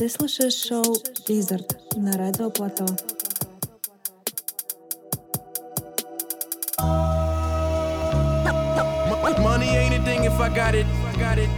Ты слушаешь шоу Wizard на Радио Плато.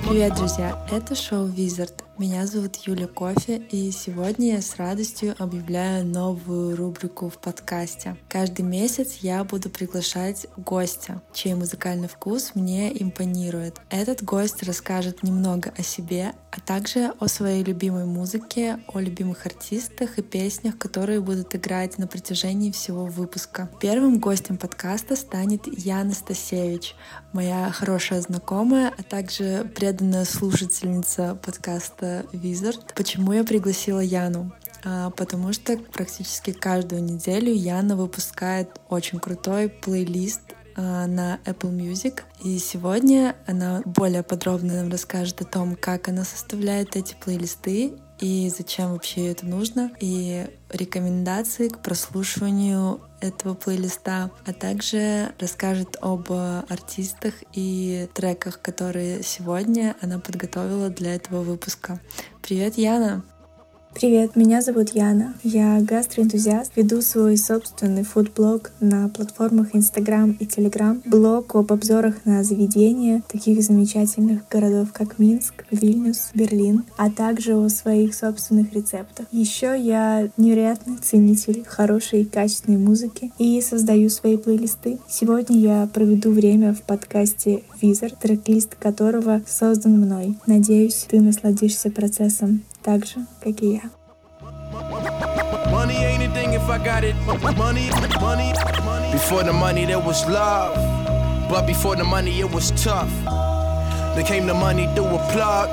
Привет, друзья! Это шоу Wizard. Меня зовут Юля Кофе, и сегодня я с радостью объявляю новую рубрику в подкасте. Каждый месяц я буду приглашать гостя, чей музыкальный вкус мне импонирует. Этот гость расскажет немного о себе, а также о своей любимой музыке, о любимых артистах и песнях, которые будут играть на протяжении всего выпуска. Первым гостем подкаста станет Яна Стасевич, моя хорошая знакомая, а также преданная слушательница подкаста Wizard. Почему я пригласила Яну? А, потому что практически каждую неделю Яна выпускает очень крутой плейлист на Apple Music. И сегодня она более подробно нам расскажет о том, как она составляет эти плейлисты и зачем вообще это нужно, и рекомендации к прослушиванию этого плейлиста, а также расскажет об артистах и треках, которые сегодня она подготовила для этого выпуска. Привет, Яна! Привет, меня зовут Яна. Я гастроэнтузиаст, веду свой собственный фудблог на платформах Instagram и Telegram, блог об обзорах на заведения таких замечательных городов, как Минск, Вильнюс, Берлин, а также о своих собственных рецептах. Еще я невероятный ценитель хорошей и качественной музыки и создаю свои плейлисты. Сегодня я проведу время в подкасте Wizard, трек-лист которого создан мной. Надеюсь, ты насладишься процессом так же, как и я. Money ain't a thing if I got it. Money, money, money. Before the money, there was love. But before the money, it was tough. Then came the money through a plug.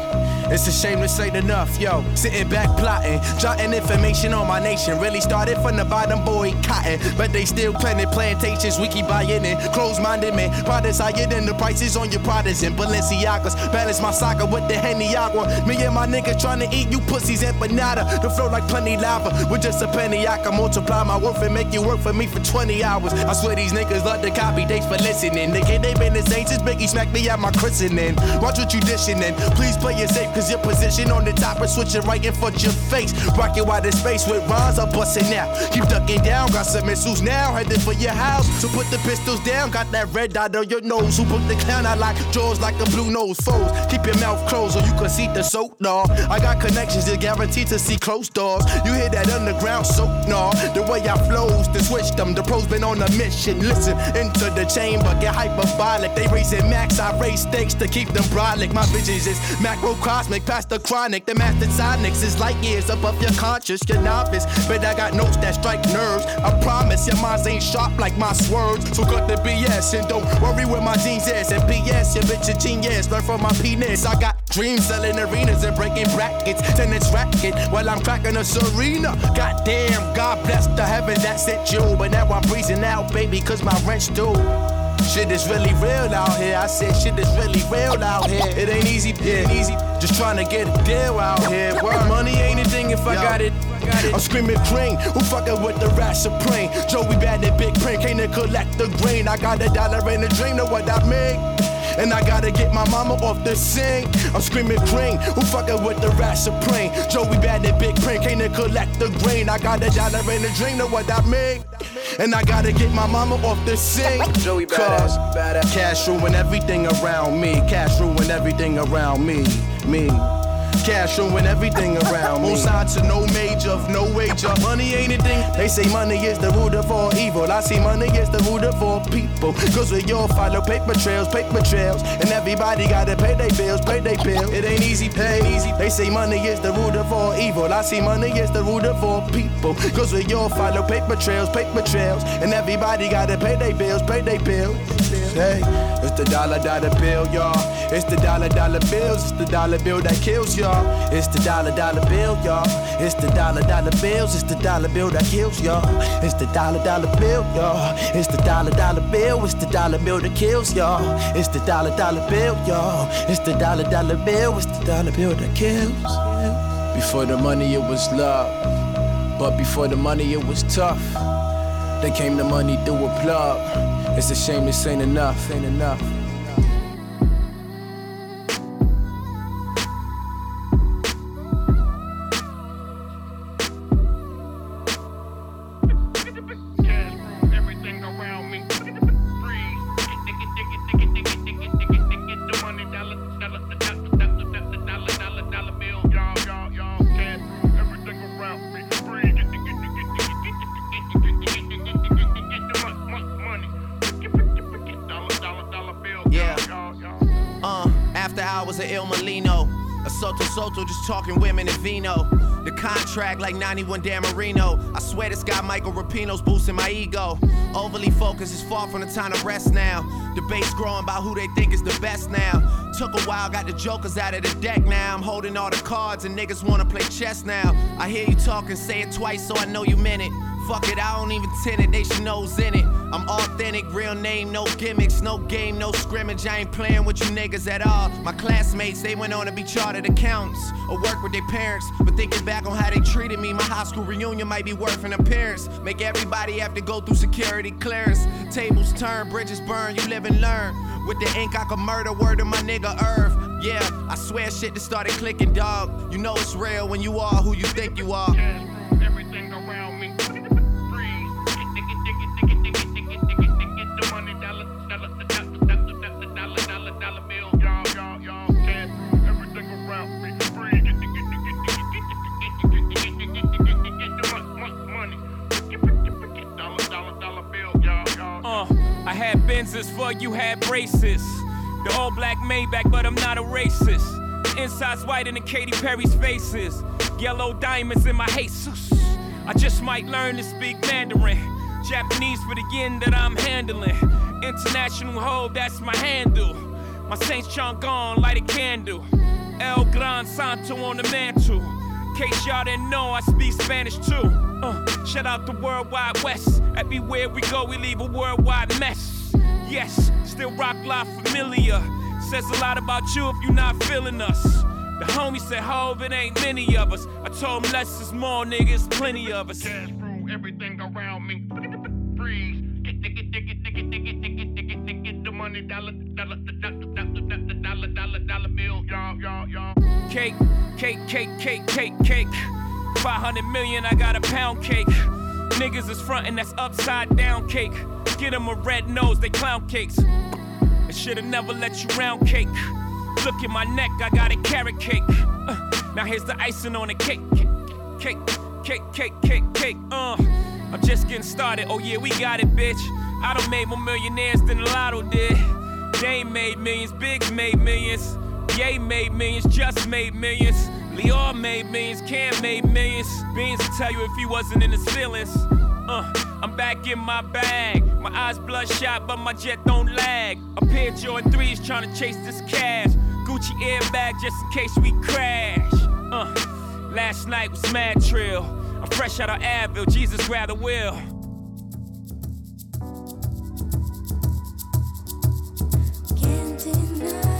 It's a shame this ain't enough, yo. Sitting back plotting, jotting information on my nation. Really started from the bottom, boy, cotton. But they still planting plantations, we keep buying it. Close minded man, products higher than the prices on your products and Balenciagas. Balance my soccer with the Henny Agua. Me and my nigga trying to eat you pussies empanada. The flow like plenty lava. With just a penny, I can multiply my worth and make you work for me for 20 hours. I swear these niggas love to copy, thanks for listening. Nigga, they been the same since Biggie smacked me at my christening. Watch what you dishing in. Please play it safe, cause your position on the top and switching right in front your face. Rocking wide in space with rhymes, I'm busting out. Keep ducking down, got some missiles now, headed for your house. So put the pistols down, got that red dot on your nose. Who put the clown out like jaws like a blue nose foes? Keep your mouth closed so you can see the soap, nah. I got connections, you're guaranteed to see close doors. You hear that underground soap, nah. The way I flows, to switch them. The pros been on a mission. Listen, into the chamber, get hyperbolic. They raising max, I raise stakes to keep them brolic. My visions is macrocosmic, past the chronic. The master sonics is light years above your conscious, your novice. But I got notes that strike nerves. I promise your minds ain't sharp like my swords. So cut the BS and don't worry where my jeans is. And BS, your bitch a genius. Learn from my penis. I got dreams selling arenas and breaking brackets. Tennis racket while I'm cracking a serena. Goddamn, God bless the heaven that sent you. But now I'm breezing out, baby, cause my rent's due. Shit is really real out here. I said shit is really real out here. It ain't easy, it ain't easy. Just trying to get a deal out here. Word. Money ain't a thing if I got it. I'm screaming cream, who fucking with the rat supreme? Joey bad and big print, can't collect the green. I got a dollar in a dream, know what I mean? And I gotta get my mama off the sink. I'm screaming green, who fucking with the rat supreme? Joey bad and big print, can't collect the grain. I got a dollar in a dream, know what I mean? And I gotta get my mama off the sink. Joey badass, badass. Cash ruin everything around me. Cash ruin everything around me. Me. Cash ruin everything around me. On sign to no major, no wager. Money ain't a thing. They say money is the root of all evil. I see money is the root of all people. Cause we all follow paper trails, paper trails. And everybody gotta pay their bills, pay their bills. It ain't easy, pay easy. They say money is the root of all evil. I see money is the root of all people. Cause we all follow paper trails, paper trails. And everybody gotta pay their bills, pay their bills. Hey, it's the dollar dollar bill, y'all. It's the dollar dollar bills. It's the dollar bill that kills y'all. It's the dollar dollar bill, y'all. It's the dollar dollar bills. It's the dollar bill that kills y'all. It's the dollar dollar bill, y'all. It's the dollar dollar bill. It's the dollar bill that kills y'all. It's the dollar dollar bill, y'all. It's the dollar dollar bill. It's the dollar bill that kills. Before the money, it was love. But before the money, it was tough. Then came the money through a plug. It's a shame this ain't enough, ain't enough. Talking women and vino. The contract like 91 Dan Marino. I swear this guy Michael Rapino's boosting my ego. Overly focused is far from the time to rest now. Debates growing about who they think is the best now. Took a while, got the jokers out of the deck now. I'm holding all the cards and niggas wanna play chess now. I hear you talking, say it twice so I know you meant it. Fuck it, I don't even tend it, they should know's in it. I'm authentic, real name, no gimmicks, no game, no scrimmage. I ain't playing with you niggas at all. My classmates, they went on to be chartered accountants or work with their parents. But thinking back on how they treated me, my high school reunion might be worth an appearance. Make everybody have to go through security clearance. Tables turn, bridges burn, you live and learn. With the ink, I could murder word to my nigga Irv. Yeah, I swear shit just started clicking, dog. You know it's real when you are who you think you are. Had Benzes for you had braces. The all black Maybach, but I'm not a racist. The inside's whiter than Katy Perry's faces. Yellow diamonds in my Jesus. I just might learn to speak Mandarin. Japanese for the yen that I'm handling. International hold, that's my handle. My Saints Chang'an, light a candle. El Gran Santo on the mantle. Case y'all didn't know, I speak Spanish too. Uh, shout out the Worldwide West. Everywhere we go, we leave a worldwide mess. Yes, still rock live familiar. Says a lot about you if you're not feeling us. The homie said, Hove, it ain't many of us. I told him less is more, niggas, plenty of us. Cash through everything around me. Freeze. Get, get, get, get, get, get, get, get, get, get, get, get, get the money, dollar, dollar, dollar, dollar, dollar, dollar, dollar bill, y'all, y'all, y'all. Cake, cake, cake, cake, cake, cake. 500 million, I got a pound cake. Niggas is frontin', that's upside down cake. Get them a red nose, they clown cakes. I should've never let you round cake. Look at my neck, I got a carrot cake. Uh, now here's the icing on the cake. Cake, cake, cake, cake, cake. Uh, I'm just getting started. Oh yeah, we got it, bitch. I done made more millionaires than Lotto did. Dame made millions, Biggs made millions. Ye made millions, just made millions. Lyor made millions, Cam made millions. Beans will tell you if he wasn't in his feelings. Uh, I'm back in my bag. My eyes bloodshot, but my jet don't lag. A pair of Jordan 3s trying to chase this cash. Gucci airbag just in case we crash. Uh, last night was mad trill. I'm fresh out of Advil, Jesus grab the wheel. Can't deny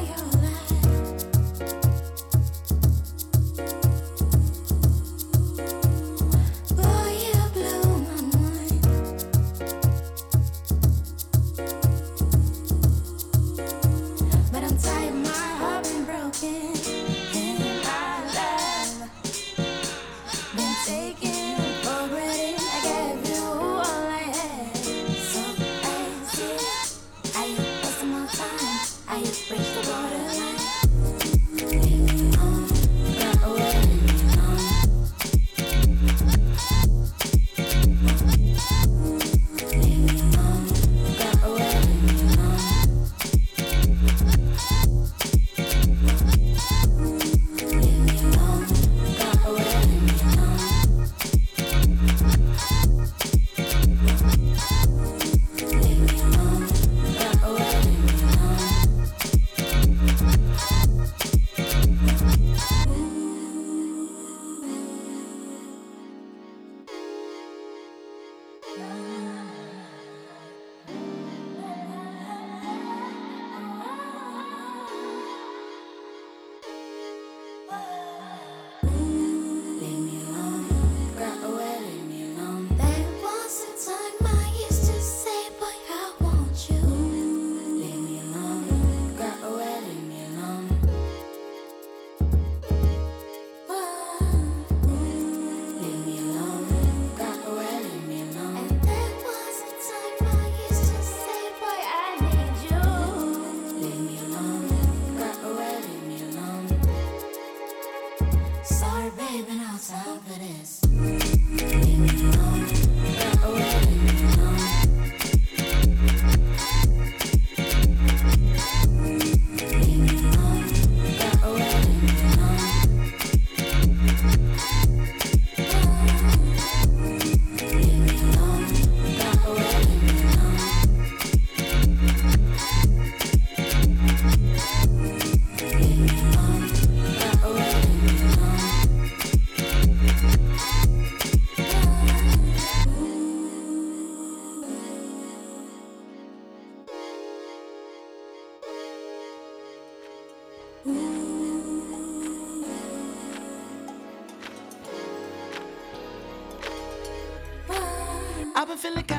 I feel like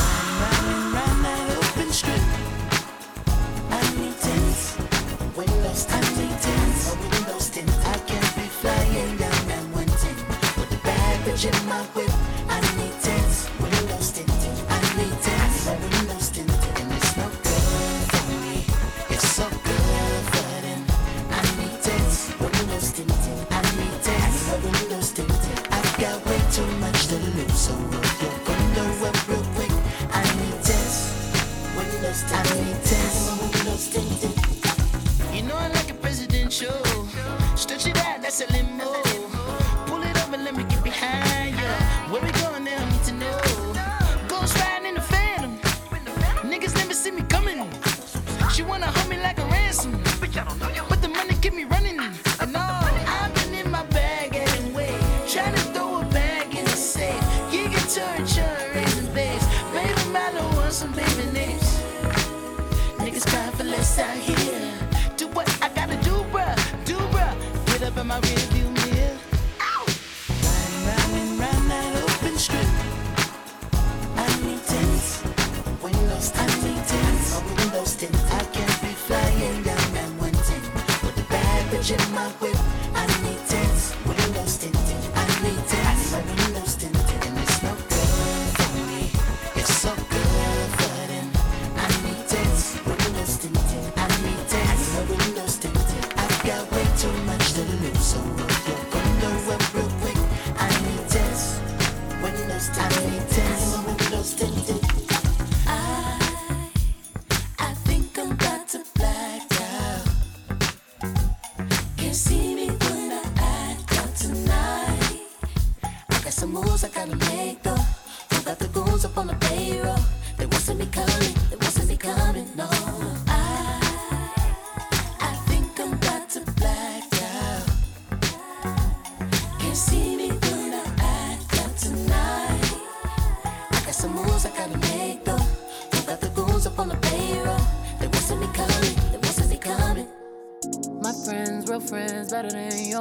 She wanna hold me like a ransom. But y'all don't know.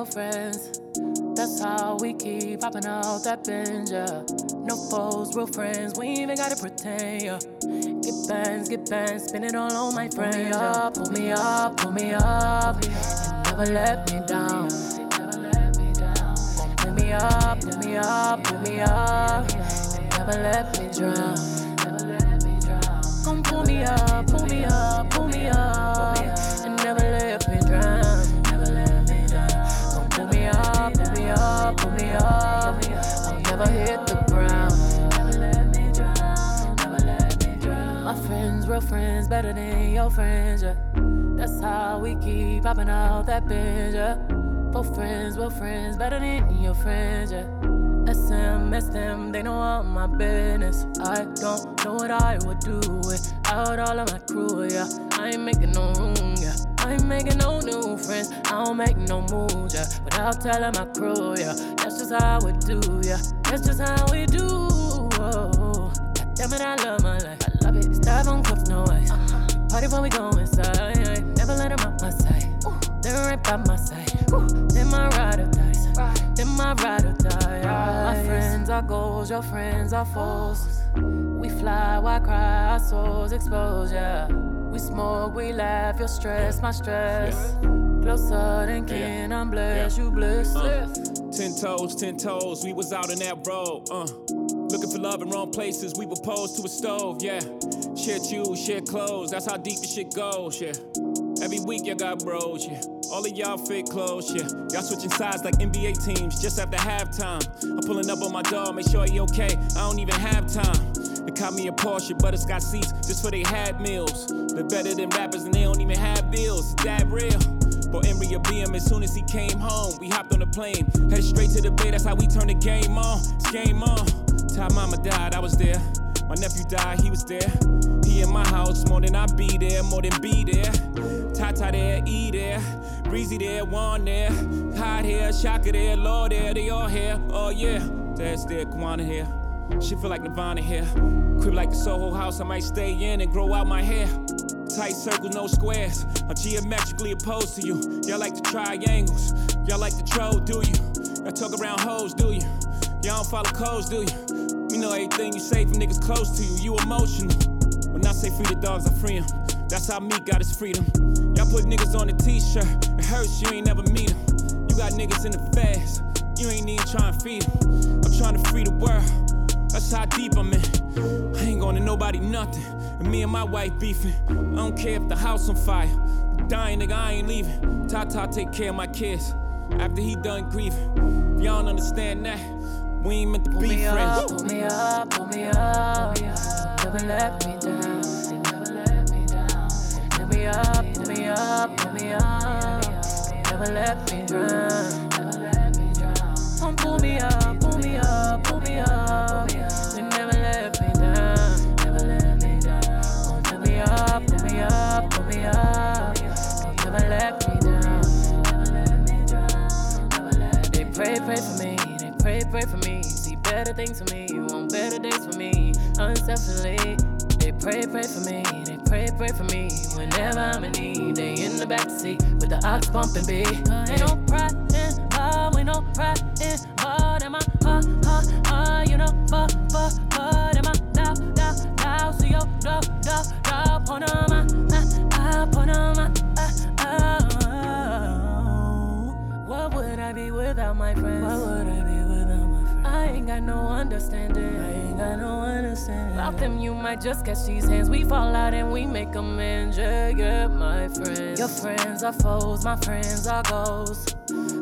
no friends. That's how we keep popping out that binge, yeah. No foes, real friends, we even gotta pretend, yeah. Get bands, get bands, spin it all on my friends. Pull me up, pull me up, pull me up. And never let me down. Pull me up, pull me up, pull me up. And never let me drown. better than your friends, yeah. That's how we keep popping out that binge, yeah. For friends, we're friends better than your friends, yeah. SMS them, they know all my business. I don't know what I would do without all of my crew, yeah. I ain't making no room, yeah. I ain't making no new friends, I don't make no moves, yeah. Without telling my crew, yeah. That's just how we do, yeah. That's just how we do. Oh, damn it, I love my life. I love it. Start on cuffs, no ice. Party when we go inside. Never let them out my sight. They're right by my side. Then my ride or dies. Then my ride or die. My friends are goals, your friends are foes. We fly, why cry? Our souls exposed, yeah. We smoke, we laugh, your stress, my stress. Closer than kin, I'm blessed, you blessed. Ten toes, ten toes, we was out in that road, uh. For love in wrong places, we were to a stove, yeah. Share shoes, share clothes, that's how deep the shit goes, yeah. Every week y'all got bros, yeah. All of y'all fit clothes, yeah. Y'all switching sides like NBA teams just after halftime. I'm pulling up on my dog, make sure he okay. I don't even have time. They caught me a Porsche, but it's got seats just for they had meals. They're better than rappers and they don't even have bills. Is that real? But Emery be him as soon as he came home. We hopped on the plane, headed straight to the bay. That's how we turned the game on. It's game on. Time mama died, I was there. My nephew died, he was there. He in my house more than I be there, more than be there. Tata there, E there. Breezy there, Juan there. Hot here, Shaka there, Lord there, they all here. Oh yeah, Dad's there, Kwana here. She feel like Nirvana here. Crib like the Soho house, I might stay in and grow out my hair. Tight circles, no squares. I'm geometrically opposed to you. Y'all like the triangles. Y'all like the troll, do you? Y'all talk around hoes, do you? Y'all don't follow codes, do you? We know everything you say from niggas close to you. You emotional. When I say free the dogs, I free 'em. That's how me got his freedom. Y'all put niggas on a t-shirt. It hurts, you ain't never meet 'em. You got niggas in the fast. You ain't even trying to feed 'em. I'm trying to free the world. That's how deep I'm in. I ain't going to nobody nothing. And me and my wife beefing. I don't care if the house on fire. Dying nigga, I ain't leaving. Tata take care of my kids. After he done grieving. If y'all don't understand that, we ain't meant to Pull be me up, friends. pull me up, pull me up. Never let me down. Never let me down. Pull me up, pull me up, pull me up. Never let me drown. Better things for me. You Want better days for me. Unselfishly. They pray, pray for me. They pray, pray for me. Whenever I'm in need, they in the backseat with the ox bumping beat. Ain't no pride in heart, we no pride in heart. Am I, uh, uh, uh, you know, fuck, fuck, fuck. Am I, down, down, down, see yo, down, down, down, pon on my, uh, uh, pon on my, uh, uh. What would I be without my friends? What would I be got no understanding. I ain't got no understanding. Without them, you might just catch these hands. We fall out and we make amends. Yeah, yeah, my friends. Your friends are foes, my friends are goals.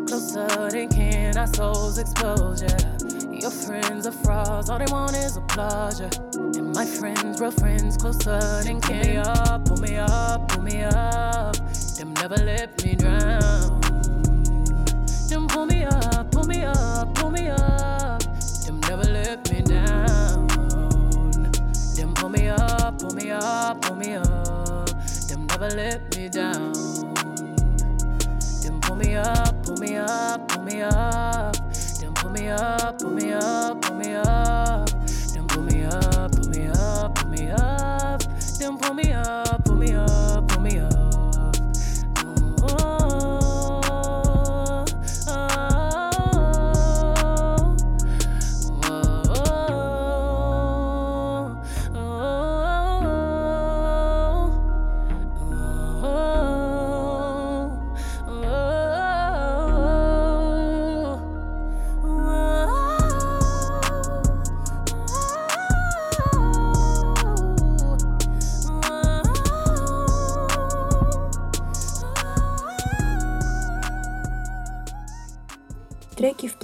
Closer than kin, our souls exposed, yeah. Your friends are frauds, all they want is applause, yeah. And my friends, real friends, closer than kin. Pull me up, pull me up, pull me up. Them never let me drown. Me up. Them never let me down. Them pull me up, pull me up, pull me up. Them pull me up, pull me up, pull me up. Them pull me up, pull me up, pull me up. Them pull me up,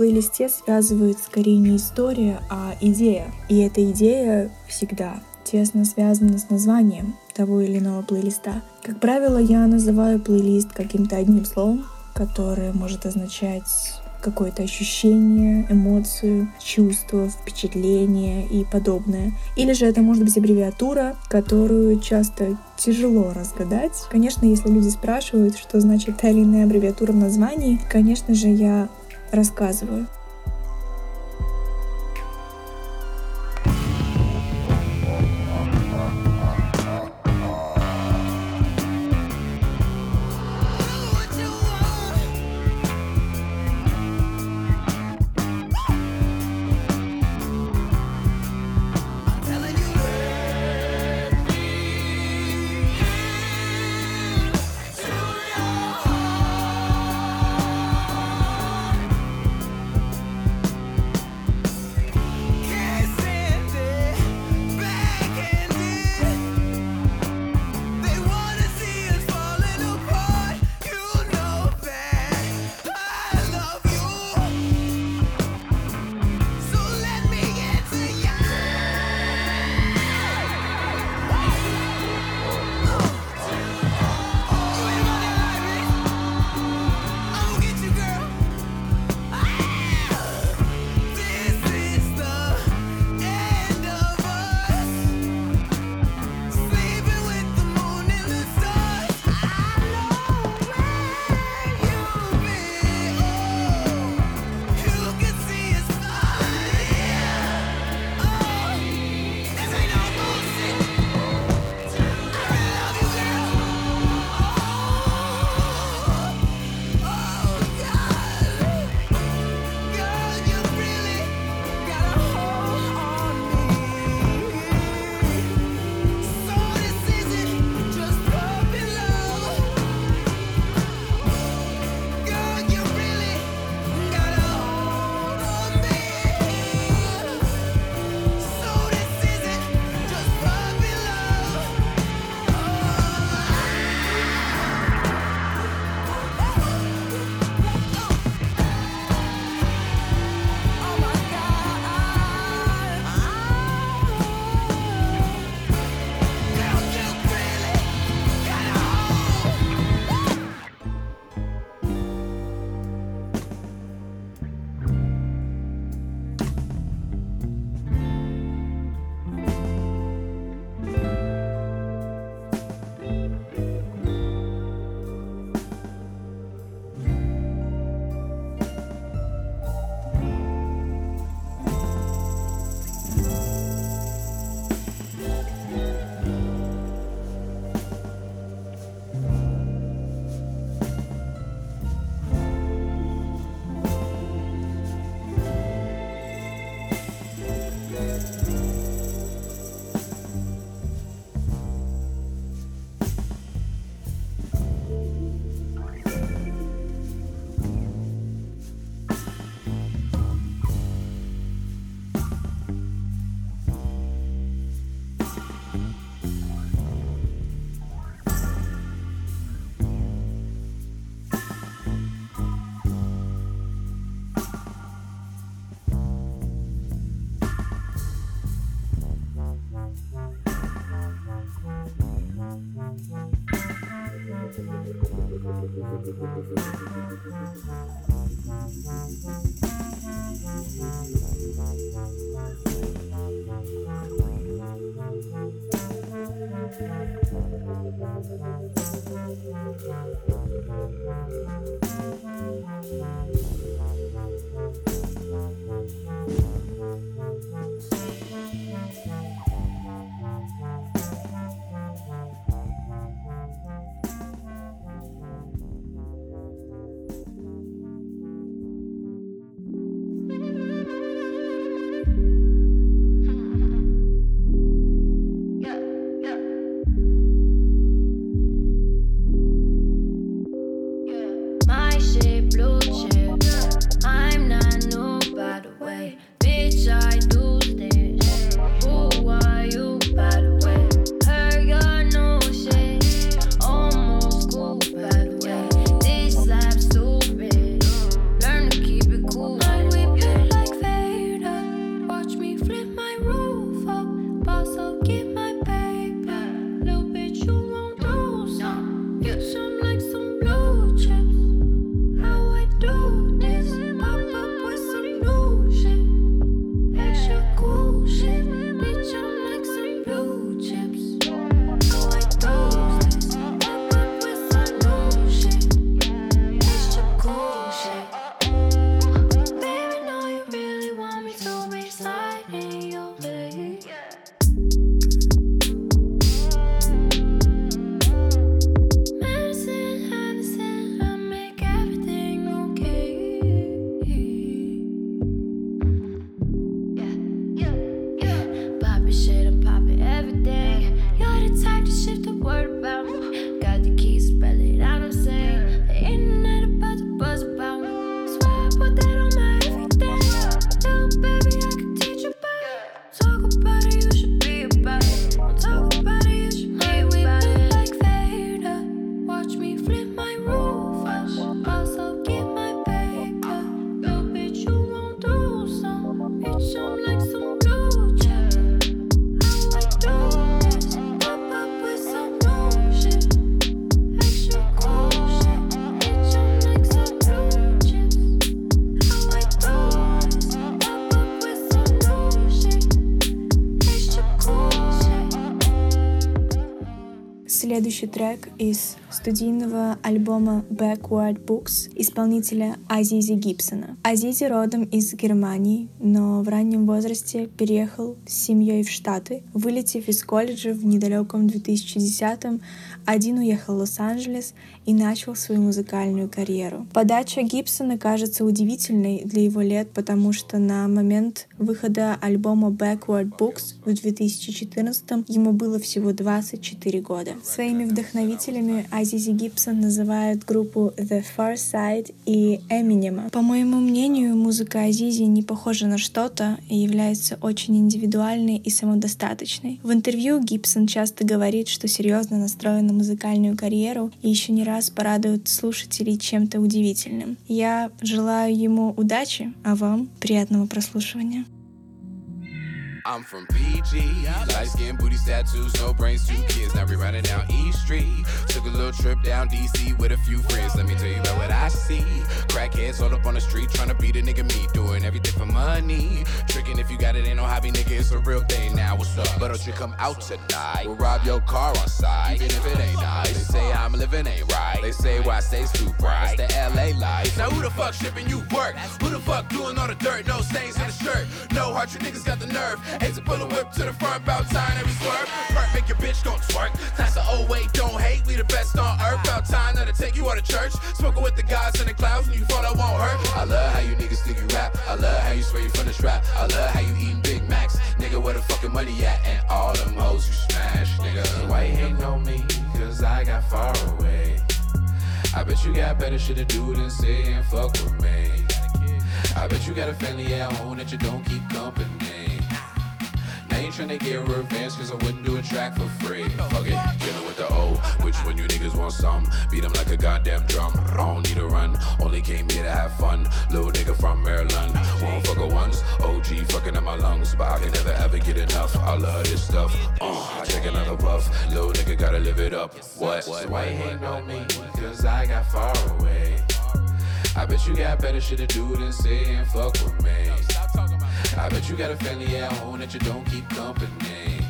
плейлисте связывают скорее не история, а идея. И эта идея всегда тесно связана с названием того или иного плейлиста. Как правило, я называю плейлист каким-то одним словом, которое может означать какое-то ощущение, эмоцию, чувство, впечатление и подобное. Или же это может быть аббревиатура, которую часто тяжело разгадать. Конечно, если люди спрашивают, что значит та или иная аббревиатура в названии, конечно же, я рассказываю. Следующий трек из студийного альбома Backward Books исполнителя Азизи Гибсона. Азизи родом из Германии, но в раннем возрасте переехал с семьей в Штаты. Вылетев из колледжа в недалеком 2010-м, один уехал в Лос-Анджелес и начал свою музыкальную карьеру. Подача Гибсона кажется удивительной для его лет, потому что на момент выхода альбома Backward Books в 2014 ему было всего 24 года. Своими вдохновителями Азизи Гибсон называют группу The Far Side и Eminem. По моему мнению, музыка Азизи не похожа на что-то и является очень индивидуальной и самодостаточной. В интервью Гибсон часто говорит, что серьезно настроен на музыкальную карьеру и еще не раз порадует слушателей чем-то удивительным. Я желаю ему удачи, а вам приятного прослушивания. I'm from PG. Light skin, booty tattoos, no brains, two kids. Now we running down E Street. Took a little trip down DC with a few friends. Let me tell you about what I see. Crackheads all up on the street trying to beat a nigga me. Doing everything for money. Tricking if you got it, ain't no hobby, nigga. It's a real thing now. What's up? But don't you come out tonight? We'll rob your car on side. Even if it ain't nice. They say I'm living ain't right. They say why I stay too bright. That's the LA life. Now who the fuck shipping you work? Who the fuck doing all the dirt? No stains in the shirt. No heart, you niggas got the nerve. Hate to pull a whip to the front, about time every swerve. Perk, make your bitch gon' twerk. That's the old way, don't hate. We the best on earth. About time to take you out of church. Smoking with the gods in the clouds when you fall, that won't hurt. I love how you niggas think you rap. I love how you swear you from the strap. I love how you eating Big Macs. Nigga, where the fucking money at? And all them hoes you smash, nigga. Why you hating on me? Cause I got far away. I bet you got better shit to do than sit and fuck with me. I bet you got a family at home that you don't keep company. Now you tryna get revenge cause I wouldn't do a track for free. Fuck it, dealing with the O. Which one you niggas want some? Beat them like a goddamn drum. I don't need a run, only came here to have fun. Little nigga from Maryland. Won't fuck her once. OG fucking up my lungs, but I can never ever get enough. I love this stuff. Uh, I take another puff. Little nigga gotta live it up. What? So why you hating on me? Cause I got far away. I bet you got better shit to do than sit and fuck with me. I bet you got a family at home that you don't keep company.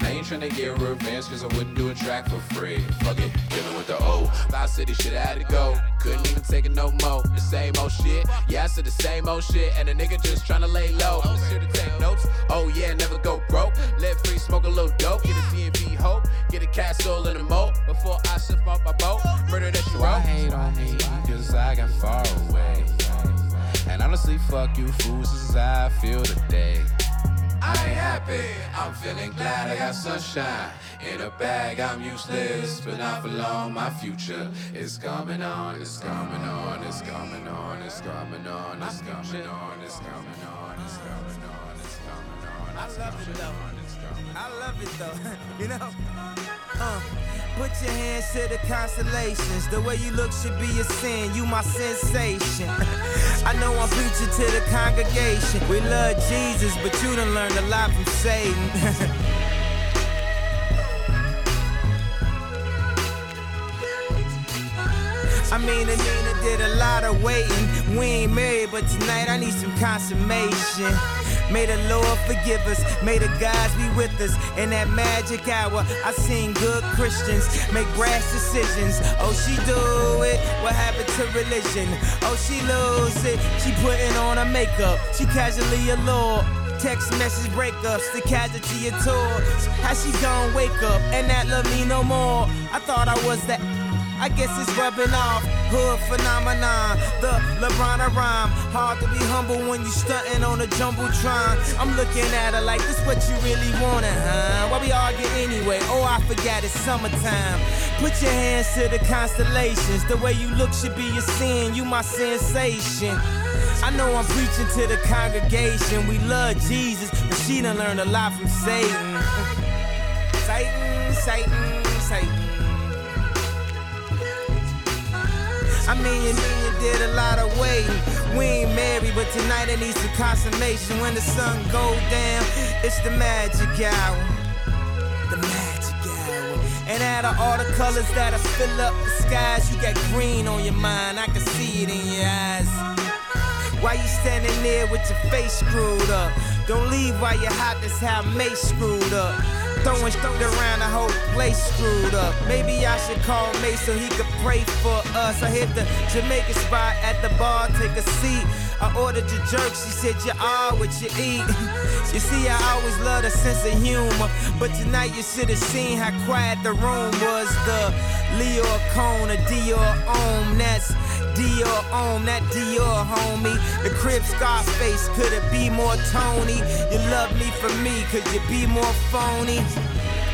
Now you tryna get revenge cause I wouldn't do a track for free. Fuck it, dealing with the O. Five City shit I had to go. Couldn't even take it no more. The same old shit. Yeah, I said the same old shit. And a nigga just tryna lay low. I'm here to take notes. Oh yeah, never go broke. Live free, smoke a little dope. Get a DMV hope. Get a castle in the moat. Before I shift off my boat. Murder that you wrote. hate on me cause I got far away. And honestly, fuck you fools, this is how I feel today. I ain't happy, I'm feeling glad I got sunshine. In a bag, I'm useless, but not for long. My future is coming on, it's coming on, it's coming on, it's coming on, it's coming on, it's coming on, it's coming on, it's coming on. I love it though. I love it though. you know? Uh, put your hands to the constellations. The way you look should be a sin. You my sensation. I know I'm preaching to the congregation. We love Jesus, but you done learned a lot from Satan. I mean, Anina did a lot of waiting. We ain't married, but tonight I need some consummation. May the Lord forgive us. May the gods be with us. In that magic hour, I seen good Christians make brash decisions. Oh, she do it. What happened to religion? Oh, she lose it. She putting on her makeup. She casually a allured. Text message breakups, the casualty of tours. How she gon' wake up and not love me no more? I thought I was that. I guess it's rubbing off. Hood phenomenon, the LeBron rhyme. Hard to be humble when you stunting on a jumbotron. I'm looking at her like this what you really wanted, huh? Why we argue anyway? Oh, I forgot it's summertime. Put your hands to the constellations. The way you look should be a sin. You my sensation. I know I'm preaching to the congregation. We love Jesus, but she done learned a lot from Satan. Satan, Satan, Satan. I mean, you mean did a lot of waiting. We ain't married, but tonight I need some consummation. When the sun go down, it's the magic hour. The magic hour. And out of all the colors that'll fill up the skies, you got green on your mind. I can see it in your eyes. Why you standing there with your face screwed up? Don't leave while you're hot, that's how May screwed up. Throwing shit around the whole place screwed up. Maybe I should call May so he could pray for us. I hit the Jamaican spot at the bar, take a seat. I ordered your jerk, she said you are what you eat. you see, I always loved a sense of humor, but tonight you should have seen how quiet the room was. The Leo Cone, a Dior Homme, that's Dior Homme, that Dior homie. The crib Scarface, could it be more Tony? You love me for me, could you be more phony?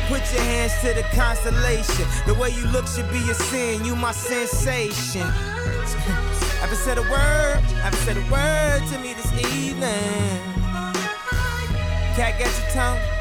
Put your hands to the constellation. The way you look should be a sin. You my sensation. haven't said a word. Haven't said a word to me this evening. Cat get your tongue.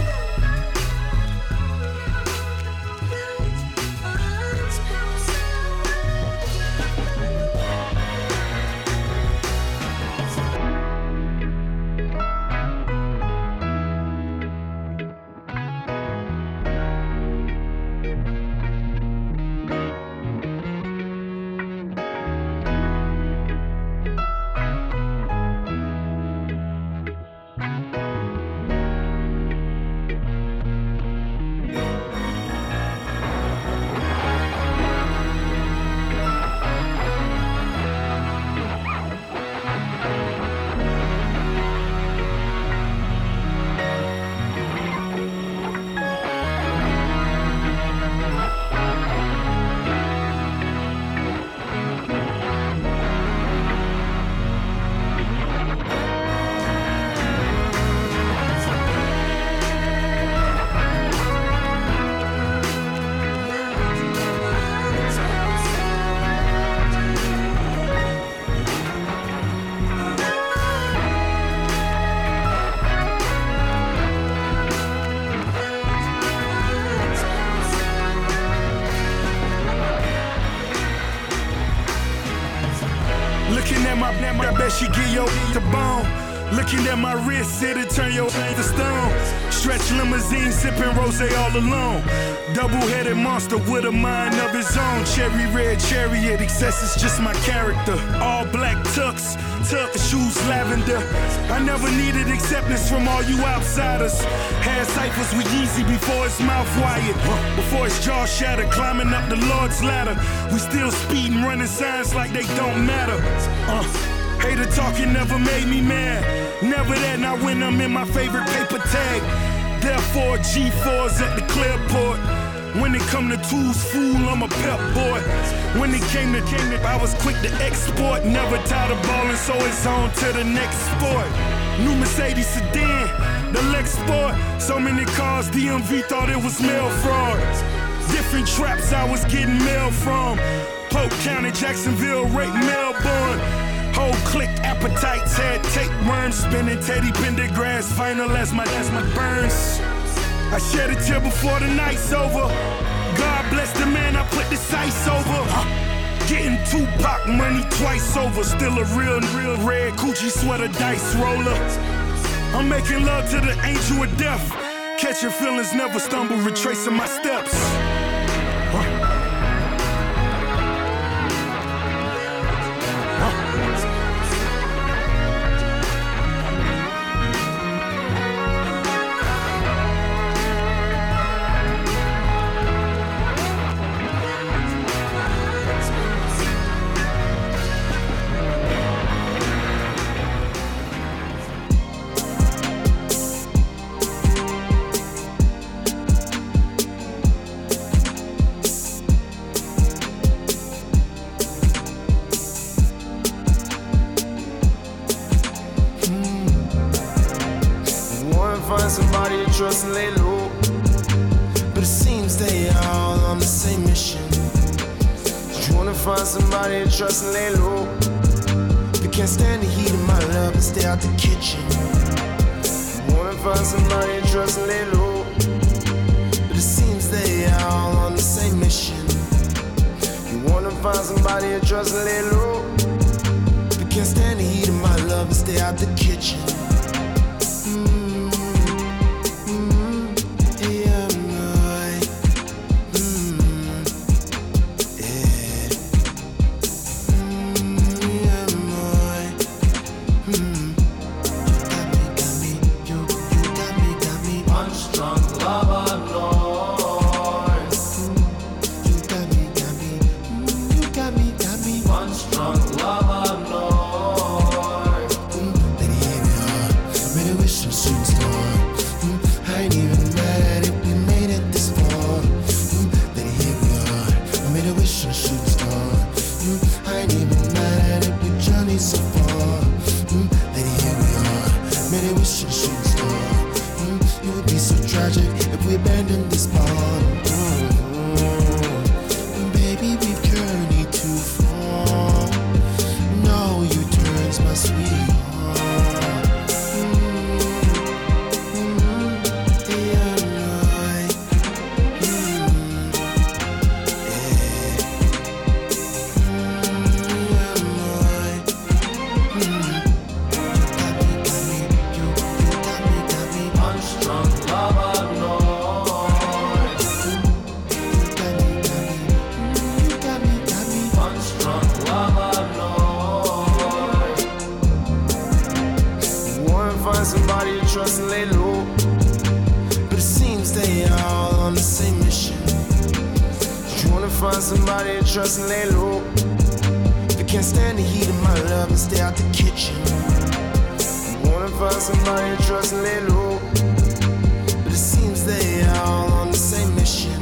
She give your the bone. Looking at my wrist, it'll turn your to stone. Stretch limousine, sipping rose all alone. Double-headed monster with a mind of his own. Cherry red chariot, excess is just my character. All black tux, tuck shoes lavender. I never needed acceptance from all you outsiders. Had ciphers with Yeezy before his mouth wired. Before his jaw shattered, climbing up the Lord's ladder. We still speeding, running signs like they don't matter. Uh. Hater talking never made me mad. Never that, not when I'm in my favorite paper tag. Therefore, G4s at the clearport. When it come to tools, fool, I'm a pep boy. When it came to came I was quick to export. Never tired of balling, so it's on to the next sport. New Mercedes sedan, the Lex Sport. So many cars, DMV thought it was mail fraud. Different traps I was getting mail from. Polk County, Jacksonville, right Melbourne. Whole click appetites had tapeworms spinning Teddy Pendergrass final as my as my burns. I shed a tear before the night's over. God bless the man I put the sights over. Getting Tupac money twice over. Still a real, real red Gucci sweater dice roller. I'm making love to the angel of death. Catching feelings, never stumble, retracing my steps. Trust and lay low. But it seems they all on the same mission. You wanna find somebody to trust and lay low. But can't stand the heat of my love and stay out the kitchen. You wanna find somebody to trust and lay low. But it seems they all on the same mission. You wanna find somebody to trust and lay low. But can't stand the heat of my love and stay out the kitchen. Somebody trust and lay low. But it seems they all on the same mission.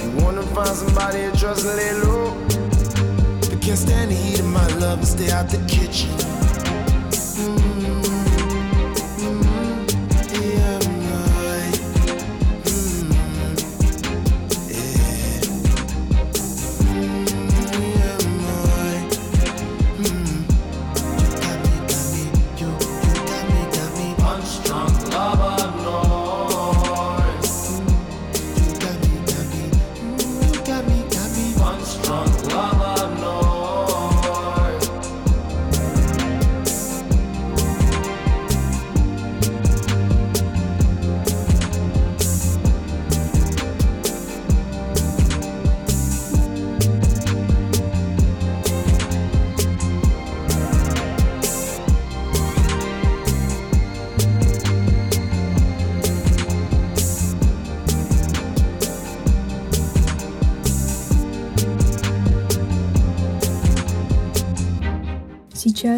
You wanna find somebody to trust and lay low. You can't stand the heat of my love and stay out the kitchen. Mm,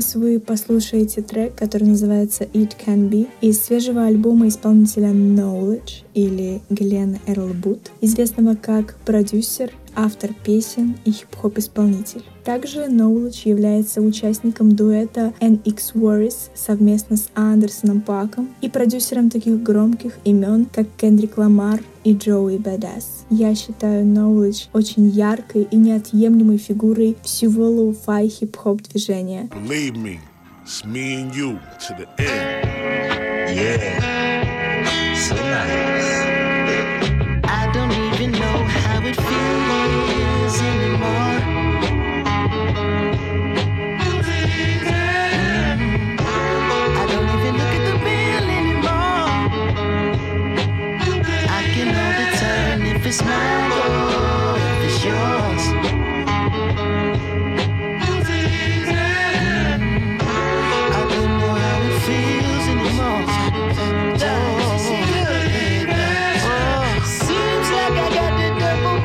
Сейчас вы послушаете трек, который называется It Can Be из свежего альбома исполнителя Knowledge или Глен Эрл Бут, известного как продюсер, автор песен и хип-хоп исполнитель. Также Knowledge является участником дуэта NX Worries совместно с Андерсоном Паком и продюсером таких громких имен, как Кендрик Ламар и Джоуи Бэдас. Я считаю Knowledge очень яркой и неотъемлемой фигурой всего лоу-фай хип-хоп движения. Yeah. So nice.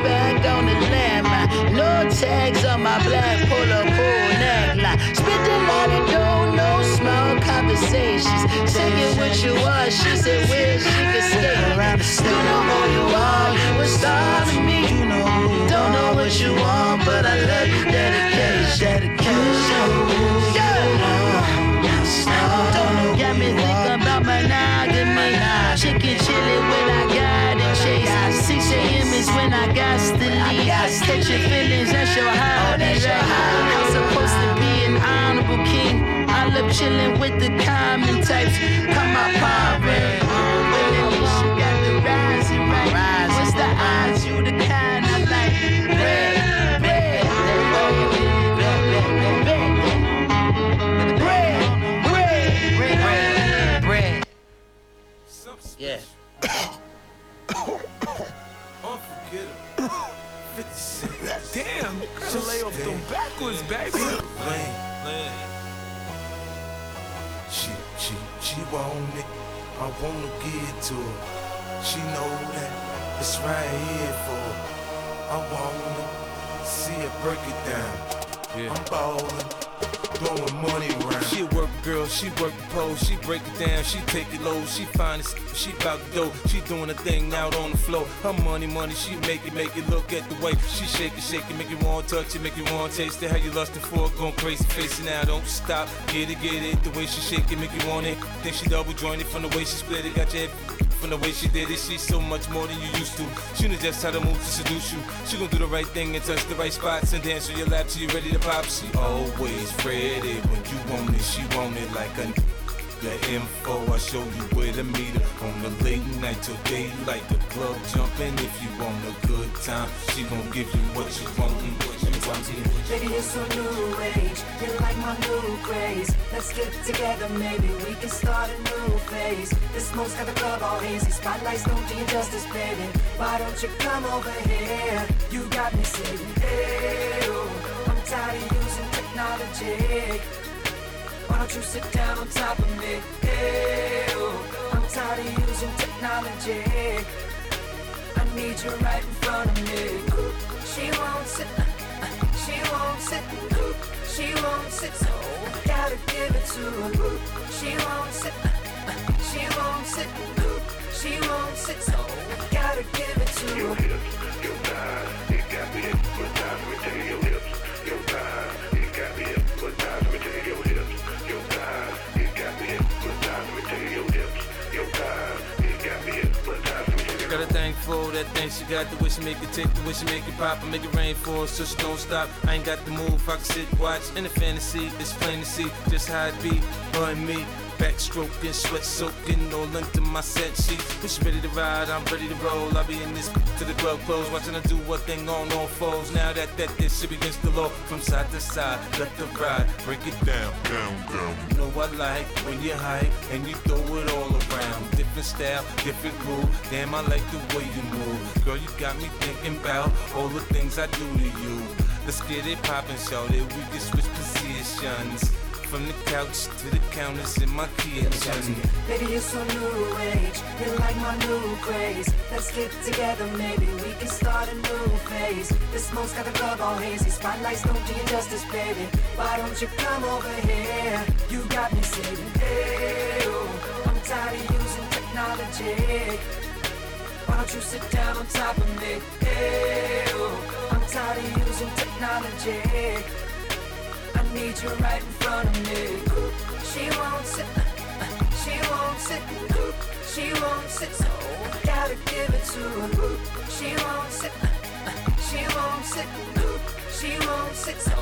Back on the landmine. No tags on my black polo a lot of dough, no small conversations. Saying what you are, she said where she could stay. Who you are, you a star to me. Don't know what you want, but I love you. Dedication, dedication. Don't know, got me thinking about monogamy. Chicken chili when I got it, chase. 6 a.m. is when I got to leave. Catch your feelings, that's your holiday. I'm supposed to be an honorable king. I love chilling with the common types. Come my Yeah. Unforgettable. 50. Damn, should lay off them backwards, baby. Lane, lane. She, she, she want it. I wanna give it to her. She know that it's right here for her. I wanna see her break it down. I'm ballin', throwing money around. She a work girl, she work the pole, she break it down, she take it low, she find it, she bout the dough, she doing a thing out on the floor. Her money, money, she make it, make it look at the way she shake it, shake it, make you want to touch it, make you want to taste it. How you lustin' for it, going crazy, facing now, don't stop, get it, get it. The way she shake it, make you want it. Think she double jointed from the way she split it, got your head from the way she did it. She's so much more than you used to. She knows just how to move to seduce you. She gon' do the right thing and touch the right spots and dance on your lap till you ready to pop. She always ready when you want it. She want it like a the info. I show you where to meet her on the late night till daylight. The club jumping if you want a good time. She gon' give you what you want. and What you want. Baby, you're new age. You like my new craze. Let's get together, maybe we can start a new phase. The smoke's got the club all hazy. Spotlights don't do you justice, baby. Why don't you come over here? You got me saying, hey, oh, I'm tired of using technology. Why don't you sit down on top of me? Hey, oh, I'm tired of using technology. I need you right in front of me. She won't sit, uh, uh, she won't sit, she won't sit, so I gotta give it to her. She won't sit, uh, she won't sit, she won't sit, so I gotta give it to her. you hit Got a thing for that thing she got the wish make it tick, the wish make it pop and make it rain for us, so she don't stop. I ain't got the move, I can sit, watch in the fantasy. It's plain to see just how it be, her and me. Backstroking, sweat soaking, all into my set sheets. When she ready to ride, I'm ready to roll. I'll be in this to the club close, watching her do what thing on all foes. Now that that this shit begins to low from side to side, let the ride break it down, down, down. You know I like when you hype and you throw it all around. Different style, different groove. Damn, I like the way you move. Girl, you got me thinking about all the things I do to you. Let's get it poppin', shout it. We can switch positions. From the couch to the counters in my kitchen. Baby, you're so new age. You're like my new craze. Let's get together, maybe we can start a new phase. The smoke's got the club all hazy. Spotlights don't do you justice, baby. Why don't you come over here? You got me saying, hey, oh, I'm tired of using technology. Why don't you sit down on top of me? Hey, oh, I'm tired of using technology. need you right in front of me. She wants it, she wants it, she wants it, so gotta give it to her. She wants it, she wants it, she wants it, so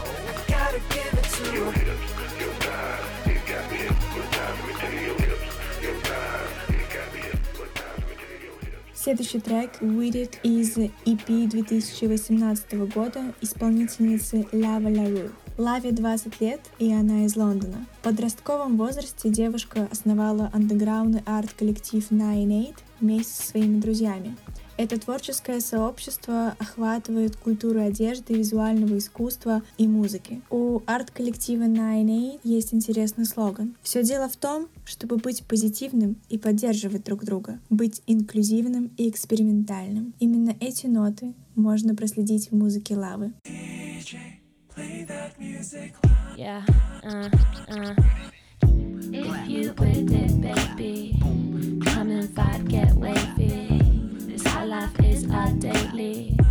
gotta give it to her. Your hips, your thighs, you got me hypnotized. Me to your hips, your thighs, you got me hypnotized. Me to your hips. Следующий трек "With It" из EP 2018 года исполнительницы Lava LaRue. Лаве 20 лет, и она из Лондона. В подростковом возрасте девушка основала андеграундный арт-коллектив Nine Eight вместе со своими друзьями. Это творческое сообщество охватывает культуру одежды, визуального искусства и музыки. У арт-коллектива Nine Eight есть интересный слоган. Все дело в том, чтобы быть позитивным и поддерживать друг друга, быть инклюзивным и экспериментальным. Именно эти ноты можно проследить в музыке Лавы. Yeah, uh, uh. If you with it, baby, come and vibe, get wavy. This high life is our daily.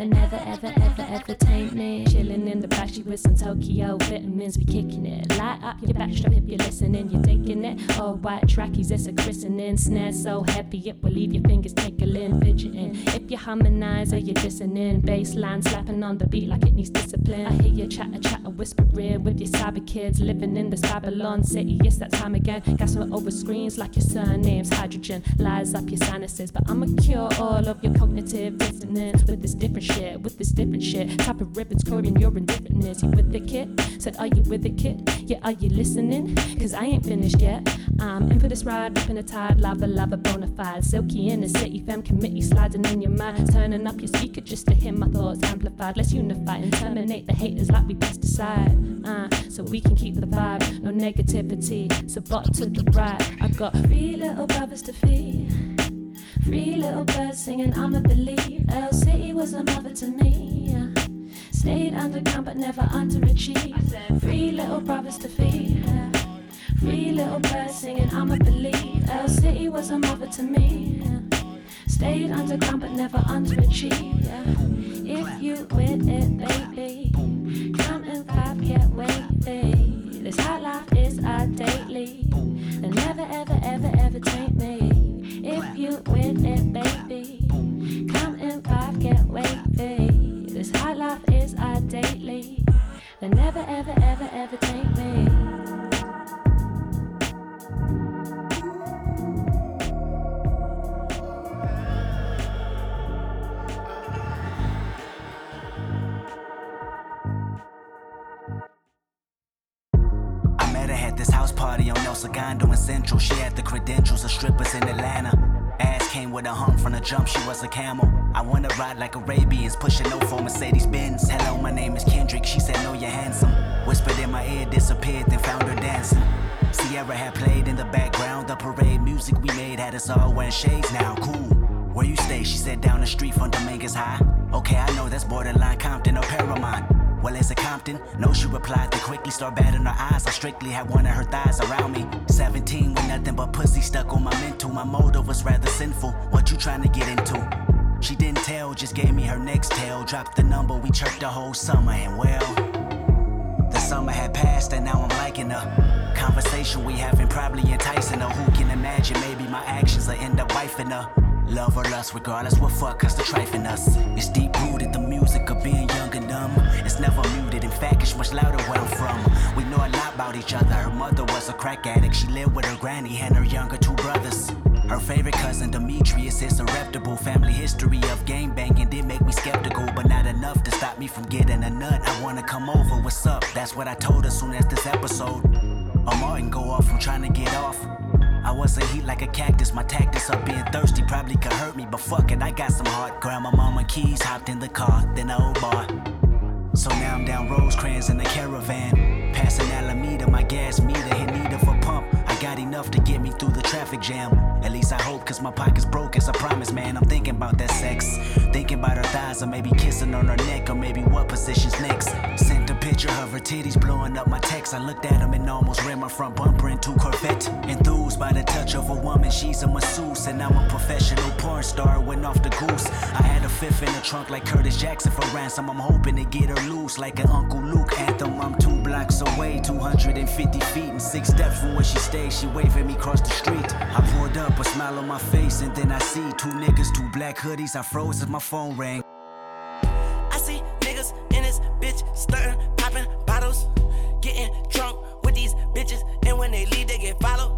They never, ever, ever, ever taint me. Chilling in the backstreet with some Tokyo vitamins, be kicking it. Light up your backstrap if you're listening, you're taking it. All white trackies, it's a christening. Snare so happy it will leave your fingers tickling, fidgeting. If you harmonize or you're listening, bass line slapping on the beat like it needs discipline. I hear you chatter, chatter, whispering with your cyber kids living in this Babylon city. Yes, that time again. Gas over screens like your surname's hydrogen. Lies up your sinuses, but I'ma cure all of your cognitive dissonance with this different shit, with this different shit. Top of ribbons, coding your indifferentness. You with the kid? Said, Are you with the kid? Yeah, are you listening? Cause I ain't finished yet. I'm in for this ride, ripping a tide, lava, lava, bona fide. Silky in the city, fam committee, sliding in your mind. Turning up your speaker just to hear my thoughts amplified. Let's unify and terminate the haters like we pesticide. Uh, so we can keep the vibe, no negativity. So bottom to the right, I got three little brothers to feed. Three little birds singing, I'ma believe. El City was a mother to me. Stayed underground but never underachieved. Three little brothers to feed. Three little birds singing, I'ma believe. El City was a mother to me. Stayed underground but never underachieved. If you with it, baby, come and vibe, get wavy. This hot life is our daily. They never, ever, ever, ever take me. If you with it, baby, come and vibe, get wavy. This hot life is our daily. They never, ever, ever, ever take me. Segundo in Central. She had the credentials of strippers in Atlanta. Ass came with a hump from the jump, she was a camel. I wanna ride like Arabians, pushing no for Mercedes Benz. Hello, my name is Kendrick. She said, No, you're handsome. Whispered in my ear, disappeared, then found her dancing. Sierra had played in the background. The parade music we made had us all wearing shades now. Cool. Where you stay? She said down the street from Dominguez High. Okay, I know that's borderline Compton or Paramount. Well, is it Compton? No, she replied to quickly start batting her eyes. I strictly had one of her thighs around me. 17 with nothing but pussy stuck on my mental. My motive was rather sinful. What you trying to get into? She didn't tell, just gave me her next tale. Dropped the number, we chirped the whole summer, and well, the summer had passed, and now I'm liking her. Conversation we having probably enticing her. Who can imagine? Maybe my actions will end up wifing her. Love or lust, regardless what fuck us to trifling us. It's deep rooted, the music of being young and dumb. It's never muted, in fact, it's much louder where I'm from. We know a lot about each other. Her mother was a crack addict. She lived with her granny and her younger two brothers. Her favorite cousin Demetrius is a reputable family history of game banging did make me skeptical, but not enough to stop me from getting a nut. I wanna come over, what's up? That's what I told her soon as this episode. Or Martin go off, I'm trying to get off. I was a heat like a cactus, my tactics of being thirsty probably could hurt me, but fuck it, I got some heart. Grandma, mama, keys, hopped in the car, then the old bar. So now I'm down Rosecrans in the caravan. Passing Alameda, my gas meter hit need of a pump. Got enough to get me through the traffic jam. At least I hope, cause my pocket's broke as I promise, man. I'm thinking about that sex. Thinking about her thighs, or maybe kissing on her neck, or maybe what position's next. Sent a picture of her titties blowing up my text. I looked at them and almost ran my front bumper into Corvette. Enthused by the touch of a woman, she's a masseuse, and I'm a professional porn star. Went off the goose. I had a fifth in the trunk like Curtis Jackson for ransom. I'm hoping to get her loose like an Uncle. I'm away, 250 feet and six steps from where she stays. She waving me across the street. I pulled up, a smile on my face, and then I see two niggas, two black hoodies. I froze as my phone rang. I see niggas in this bitch stirring, popping bottles, getting drunk with these bitches, and when they leave, they get followed.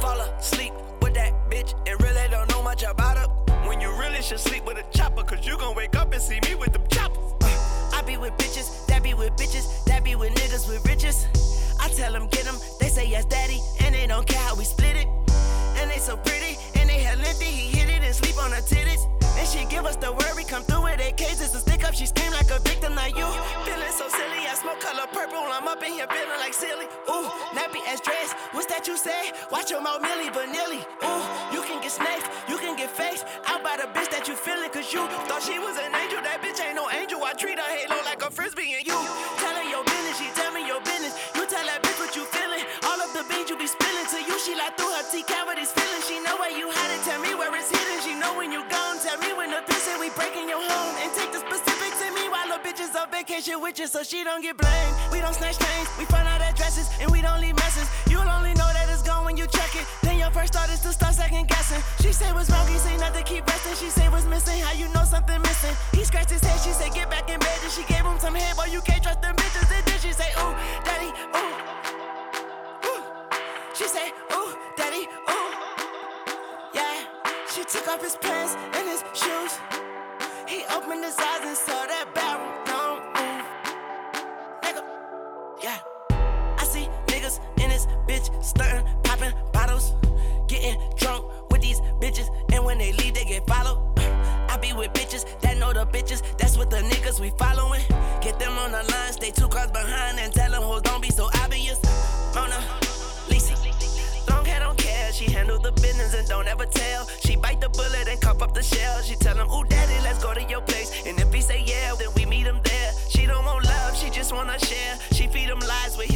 Fall asleep with that bitch and really don't know much about her. When you really should sleep with a chopper, cause you gon' wake up and see me with I be with bitches, that be with bitches, that be with niggas with riches. I tell them get them, they say yes, daddy, and they don't care how we split it. And they so pretty, and they had lengthy, he hit it and sleep on her titties. And she give us the worry, come through with eight cases to stick up. She scream like a victim, like you. Feeling so silly, I smoke color purple. I'm up in here feeling like silly. Ooh, nappy ass dress. What's that you say? Watch your mouth, Milli Vanilli. Ooh, you can get snaked, you can get faced. Out by the bitch that you feeling, cause you thought she was an angel. That bitch ain't no angel. I treat her halo like a frisbee, and you tell her your business, she tell me your business. You tell that bitch what you feeling. All of the beans you be spilling to you, she like through her T cavities feeling. She know where you had it, tell me where it's hidden. She know when you gone, tell me when the piss and we breaking your home. And take the specifics me while the bitches on vacation with you so she don't get blamed. We don't snatch things, we find out addresses, and we don't leave messes. You'll only know that it's gone when you check it. Then your first thought is to start second guessing. She say what's wrong, he say nothing, keep resting. She say what's missing, how you know something missing. He scratched his head, she say get back in bed, and she gave him some head, boy you can't trust them bitches. And then she say ooh, daddy, ooh. Ooh. She say, ooh, daddy, ooh. Yeah. She took off his pants and his shoes. He opened his eyes and saw that barrel don't move. Nigga, yeah. I see niggas in this bitch stirring, popping bottles, getting drunk with these bitches, and when they leave, they get followed. I be with bitches that know the bitches. That's what the niggas we following. Get them on the line, stay two cars behind, and tell them hoes don't be so obvious. Mona, Lisa, long hair don't care. She handle the business and don't ever tell. She bite the bullet and cup up the shell. She tell him, Ooh, daddy, let's go to your place. And if he say yeah, then we meet him there. She don't want love, she just wanna share. She feed him lies with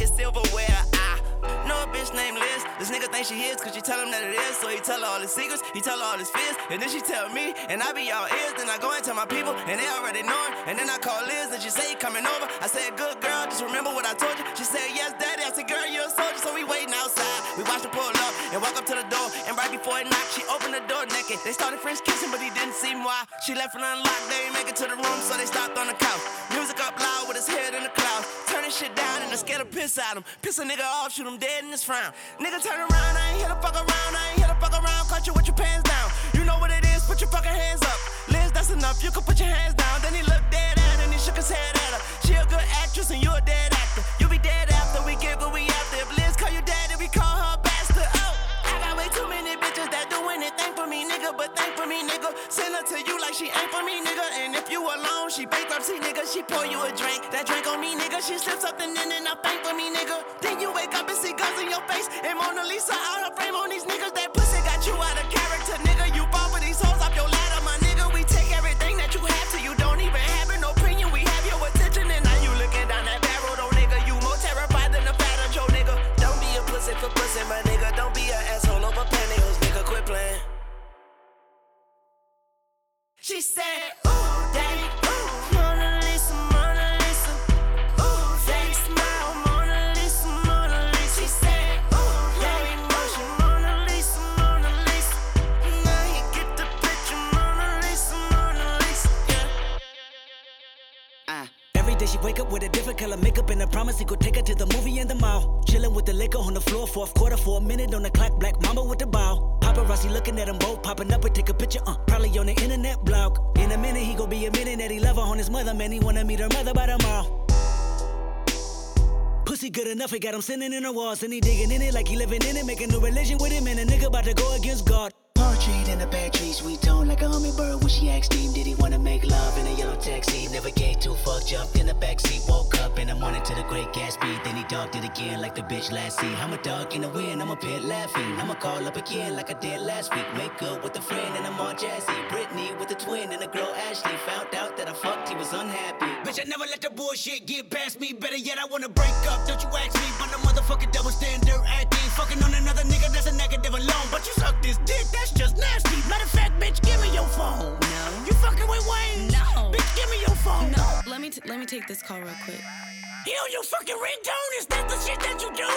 This nigga think she his, cause she tell him that it is. So he tell her all his secrets, he tell her all his fears. And then she tell me, and I be all ears. Then I go and tell my people, and they already know. And then I call Liz, and she say, coming over. I said, good girl, just remember what I told you. She said, yes, daddy. I said, girl, you're a soldier. So we waiting outside. We watch her pull up and walk up to the door. And right before it knocked, she opened the door naked. They started French kissing, but he didn't seem why. She left it unlocked, they ain't make it to the room, so they stopped on the couch. Music up loud with his head in the clouds. Turning shit down and I scared to piss at him. Piss a nigga off, shoot him dead in his frown. Nigga turn around, I ain't here to fuck around, I ain't here to fuck around. Caught you with your pants down. You know what it is, put your fucking hands up. Liz, that's enough, you can put your hands down. Then he looked dead at her and he shook his head at her. She a good actress and you a dead actor. You be dead after we get what we after. If Liz call you daddy, we call her bastard. Oh, I got way too many minute, thank for me, nigga, but thank for me, nigga. Send her to you like she ain't for me, nigga. And if you alone, she bankruptcy, nigga. She pour you a drink, that drink on me, nigga. She slips something in and I thank for me, nigga. Then you wake up and see guns in your face and Mona Lisa out her frame on these niggas. That pussy got you out of character, nigga. You bought with these hoes off your ladder, my nigga. We take everything that you have to, you don't even have an opinion. We have your attention and now you looking down that barrel, though, nigga. You more terrified than a fatter Joe, nigga. Don't be a pussy for pussy, my nigga. She said, Ooh, daddy, she wake up with a different color makeup and a promise he could take her to the movie in the mall. Chilling with the liquor on the floor, fourth quarter for a minute on the clock. Black mama with the bow. Paparazzi looking at them both, popping up and take a picture. Uh, probably on the internet blog. In a minute he gon' be admitting that he love her on his mother. Man, he wanna meet her mother by tomorrow. Pussy good enough, it got him sitting in the walls, and he digging in it like he living in it, making a religion with him, and a nigga about to go against God. Portrait in a bad tree, sweet tone like a hummingbird. When she asked him, did he wanna make love in a yellow taxi? Never gave two fuck, jumped in the backseat, woke up in the morning to the great Gatsby. Then he dogged it again like the bitch last see. I'm a dog in the wind, I'm a pit laughing. I'ma call up again like I did last week. Wake up with a friend and I'm all jazzy. Brittany with a twin and a girl Ashley. Found out that I fucked, he was unhappy. Bitch, I never let the bullshit get past me. Better yet, I wanna break up. Don't you ask me, but the motherfucking double standard acting. Fucking on another nigga, that's a negative alone. But you suck this dick, that's just nasty. Matter of fact, bitch, give me your phone. No. You fucking with Wayne? No. Bitch, give me your phone. No, let me t- let me take this call real quick. He on your fucking ringtone? Is that the shit that you do?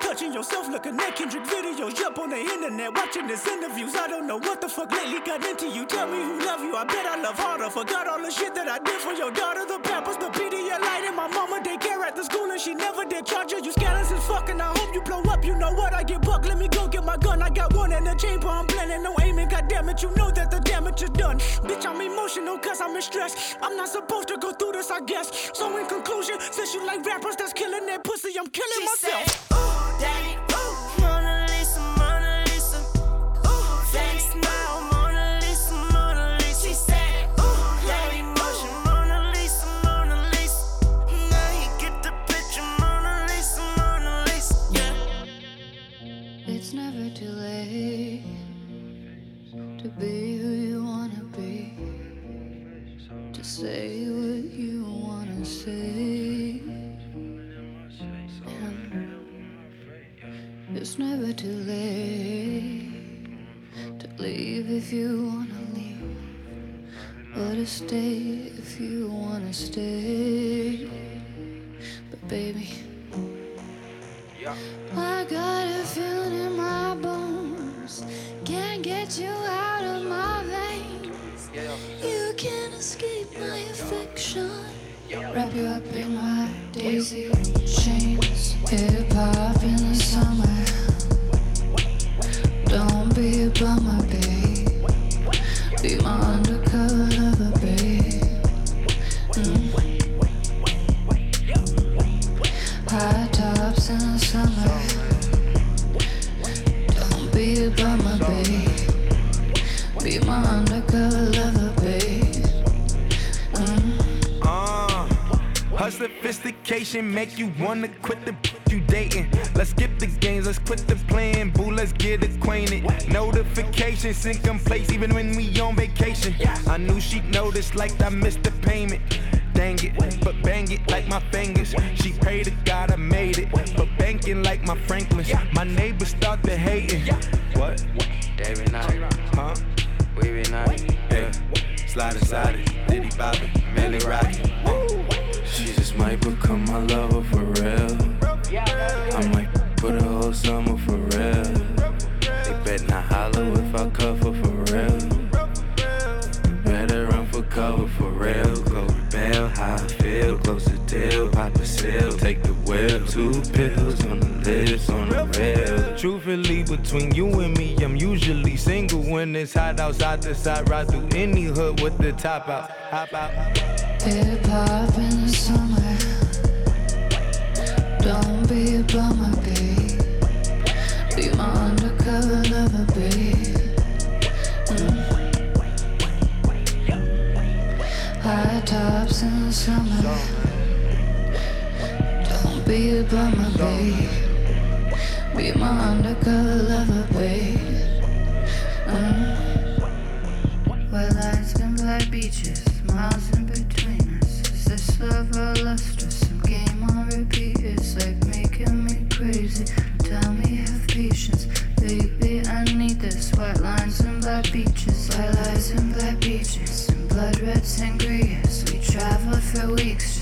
Touching yourself looking at Kendrick videos, jump on the internet, watching his interviews. I don't know what the fuck lately got into you. Tell me who love you, I bet I love harder. Forgot all the shit that I did for your daughter, the pampers, the Pedialyte, and my mama daycare at the school, and she never did charge you. You scandalous as fuck, and I hope you blow up. You know what? I get buck. Let me go get my gun. I got one in the chamber, I'm planning no aiming. God damn it, you know that the damage is done. Bitch, I'm emotional cause I'm in stress. I'm not supposed to go through this, I guess. So in conclusion, since you like rappers that's killing that pussy, I'm killing She myself. said, Ooh, it's never too late to leave if you wanna leave, or to stay if you wanna stay. But baby. I got a feeling in my bones. Can't get you out of my veins. You can't escape my affection. Wrap you up in my daisy chains. Hip hop in the summer. Don't be a bummer, babe. Be my sophistication make you wanna quit the you dating. Let's skip the games, let's quit the playing. Boo, let's get acquainted. Notifications sync in place even when we on vacation. I knew she'd notice like I missed the payment. Dang it, but bang it like my fingers. She prayed to God I made it, but banking like my Franklins. My neighbors start to hating. What? David Knight. Huh? We be nice. Hey, slide inside it, Diddy Bobby, Millie Rocky. Might become my lover for real. I might put a whole summer for real. They bet not holler if I cover for real. Better run for cover for real. Go bail, how I feel. Close the deal, pop a seal, take the wheel. Two pills on the lips, on the rail. Truthfully, between you and me, I'm usually single when it's hot outside the side. Ride through any hood with the top out. Hop out. Hip hop in the summer. Don't be a bummer, babe. Be my undercover lover, babe. Mm. High tops in the summer be a bummer, babe. Be my undercover lover, babe. Mm. Well, lines and black beaches, miles in between us. Is this love or luster? Some game on repeat. It's like making me crazy. Tell me, have patience, baby. I need this. White lines and black beaches, white lines and black beaches, and blood red sangria. We traveled for weeks.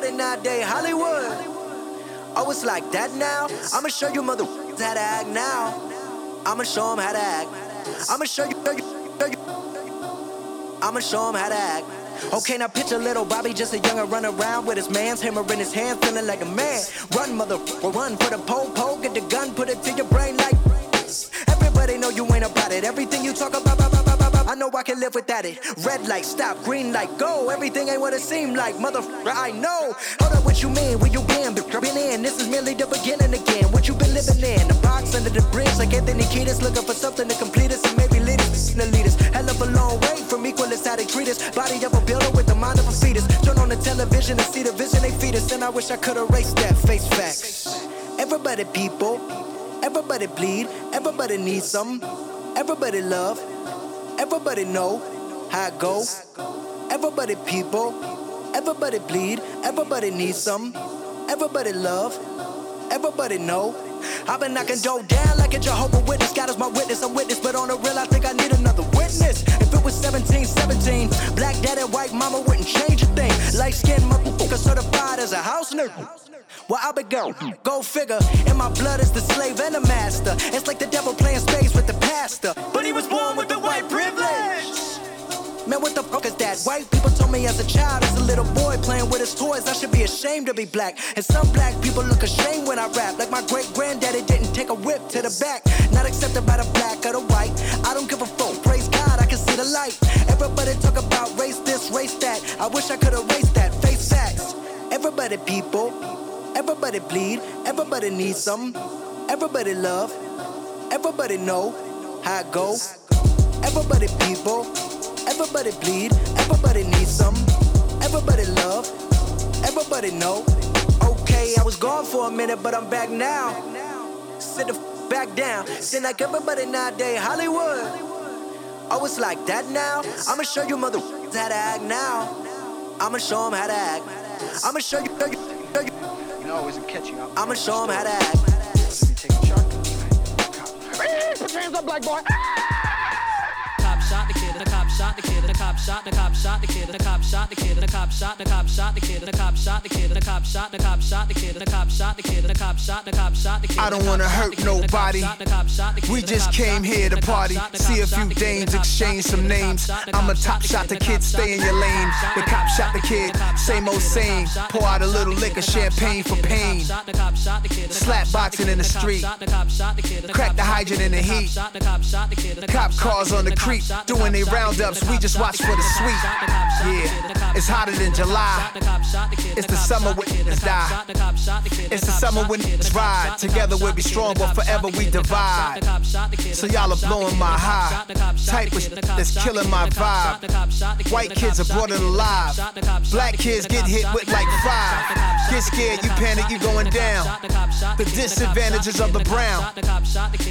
everybody nowadays, Hollywood. Oh, it's like that now? I'ma show you mother how to act now. I'ma show 'em how to act. I'ma show you, show you, show you. I'ma show 'em how to act. Okay, now picture little Bobby, just a younger run around with his man's hammer in his hand, feeling like a man. Run, mother, run for the pole, pole, get the gun, put it to your brain like. Everybody know you ain't about it. Everything you talk about, about, about, I know I can live without it. Red light, stop, green light, go. Everything ain't what it seemed like, motherfucker. I know. Hold up, what you mean? Where you been? Been in. This is merely the beginning again. What you been living in? The box under the bridge, like Anthony Kiedis, looking for something to complete us and maybe lead us. The leaders, hell of a long way from equal as how they treat us. Body of a builder with the mind of a fetus. Turn on the television and see the vision they feed us, and I wish I could erase that face facts. Everybody, people. Everybody bleed, everybody needs some. Everybody love, everybody know how it go. Everybody people, everybody bleed, everybody needs some. Everybody love, everybody know. I've been knocking Joe down like a Jehovah Witness. God is my witness, I'm witness, but on the real, I think I need another witness. If it was 17, 17, black daddy, white mama wouldn't change a thing. Light skinned motherfucker certified as a house nigga. Well, I be go, go figure. In my blood is the slave and the master. It's like the devil playing space with the pastor. But he was born with the white privilege. Man, what the fuck is that? White people told me as a child, as a little boy playing with his toys, I should be ashamed to be black. And some black people look ashamed when I rap. Like my great granddaddy didn't take a whip to the back. Not accepted by the black or the white. I don't give a fuck. Praise God, I can see the light. Everybody talk about race this, race that. I wish I could erase that. Face facts. Everybody, people. Everybody bleed, everybody needs some. Everybody love, everybody know how it go. Everybody people, everybody bleed, everybody needs some. Everybody love, everybody know. Okay, I was gone for a minute, but I'm back now. Sit the f- back down. Sit like everybody nowadays, Hollywood. Oh, it's like that now? I'ma show you mother how to act now. I'ma show 'em how to act. I'ma show you, show you, show you. You know, I wasn't catching up. I'ma show 'em how to act. Put your hands up, black boy. cop shot the kid, and the cop shot the kid, and the cop shot the cop shot the kid, and the cop shot the kid, and the cop shot the cop shot the kid, and the cop shot the kid, and the cop shot the cop shot the kid, and the cop shot the kid, and the cop shot the cop shot the kid. I don't wanna hurt nobody. We just came here to party, see a few dames, exchange some names. I'm a top shot the kid, stay in your lane. The cop shot the kid, same old same. Pour out a little liquor, champagne for pain. Slap boxing in the street, crack the hydrant in the heat. Cop cars on the creek, doing they roundups. We just watch for the sweet. Yeah, it's hotter than July. It's the summer when niggas die. It's the summer when niggas ride. Together we'll be strong, but forever we divide. So y'all are blowing my high. Type of that's killing my vibe. White kids are brought in alive. Black kids get hit with like five. Get scared, you panic, you going down. The disadvantages of the brown.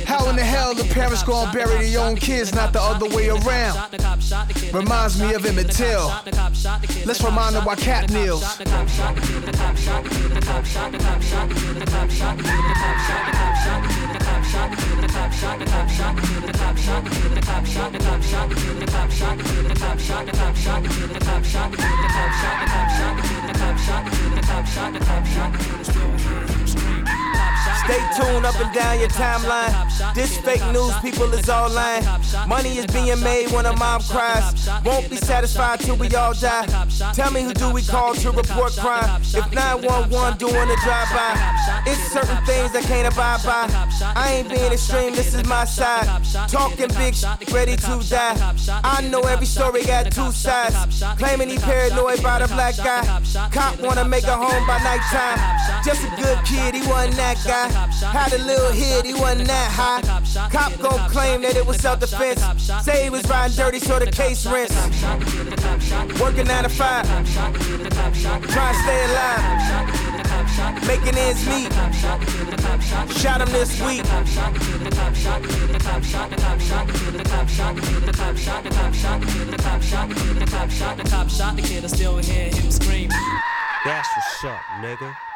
How in the hell the parents gonna bury their own kids, not the other way around? Reminds me of Emmett Till. Let's remind them why Kap kneels. Stay tuned up and down your timeline. This fake news, people is all lying. Money is being made when a mom cries. Won't be satisfied till we all die. Tell me who do we call to report crime? If 911 doing a drive-by, it's certain things I can't abide by. I ain't being extreme, this is my side. Talking big, ready to die. I know every story got two sides. Claiming he paranoid by the black guy. Cop wanna make a home by nighttime. Just a good kid, he wasn't that guy. Had a little hit, he wasn't that high. Cop gon' claim that it was self-defense. Say he was riding dirty, so the case rents. Working nine to five, trying to stay alive. Making ends meet. Shot him this week. the cop shot the kid I still hear him scream That's what's up, nigga.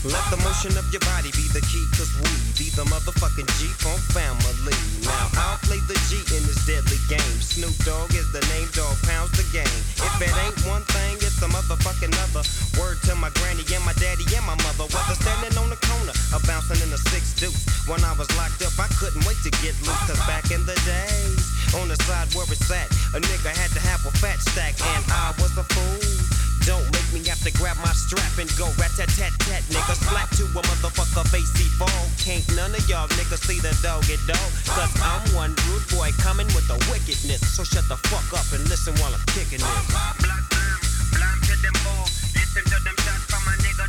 Let the motion of your body be the key, cause we be the motherfucking G-Funk family. Now I'll play the G in this deadly game. Snoop Dogg is the name, dog pounds the game. If it ain't one thing, it's a motherfucking other. Word to my granny and my daddy and my mother. Whether standing on the corner or bouncing in a six deuce. When I was locked up, I couldn't wait to get loose, cause back in the days, on the side where it's at, a nigga had to have a fat stack, and I was a fool. Don't make me have to grab my strap and go rat tat tat tat, nigga. Slap to a motherfucker face he fall. Can't none of y'all niggas see the dog dog. Cause I'm one rude boy coming with the wickedness. So shut the fuck up and listen while I'm kicking this. Black blam, blam to them four. Listen to them shots from a nigga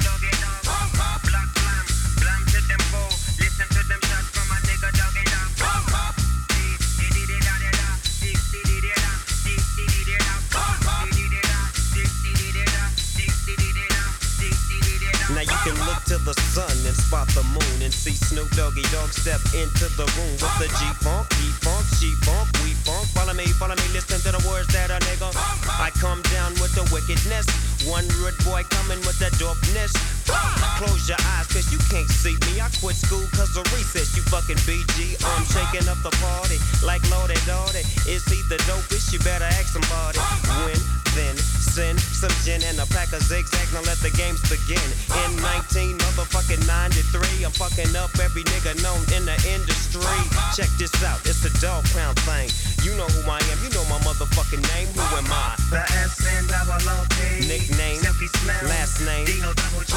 the sun and spot the moon and see Snoop Doggy Dogg step into the room with the G Funk, E Funk, She Funk, We Funk. Follow me, follow me, listen to the words that a nigga. I come down with the wickedness. One rude boy coming with the dopeness. Close your eyes, cause you can't see me. I quit school cause of recess, you fucking BG. I'm shaking up the party like Lordy Dotty. Is he the dopest? You better ask somebody. When, then, send some gin and a pack of zigzag. Now let the games begin. In 19 motherfucking 93, I'm fucking up every nigga known in the industry. Check this out, it's a dog pound thing. You know who I am, you know my motherfucking name. Who am I? The S N double Nickname, last name. Dino double G.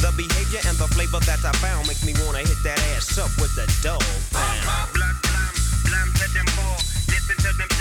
The behavior and the flavor that I found make me wanna hit that ass up with the dog pound. Blood blam, blam to them four. Listen to them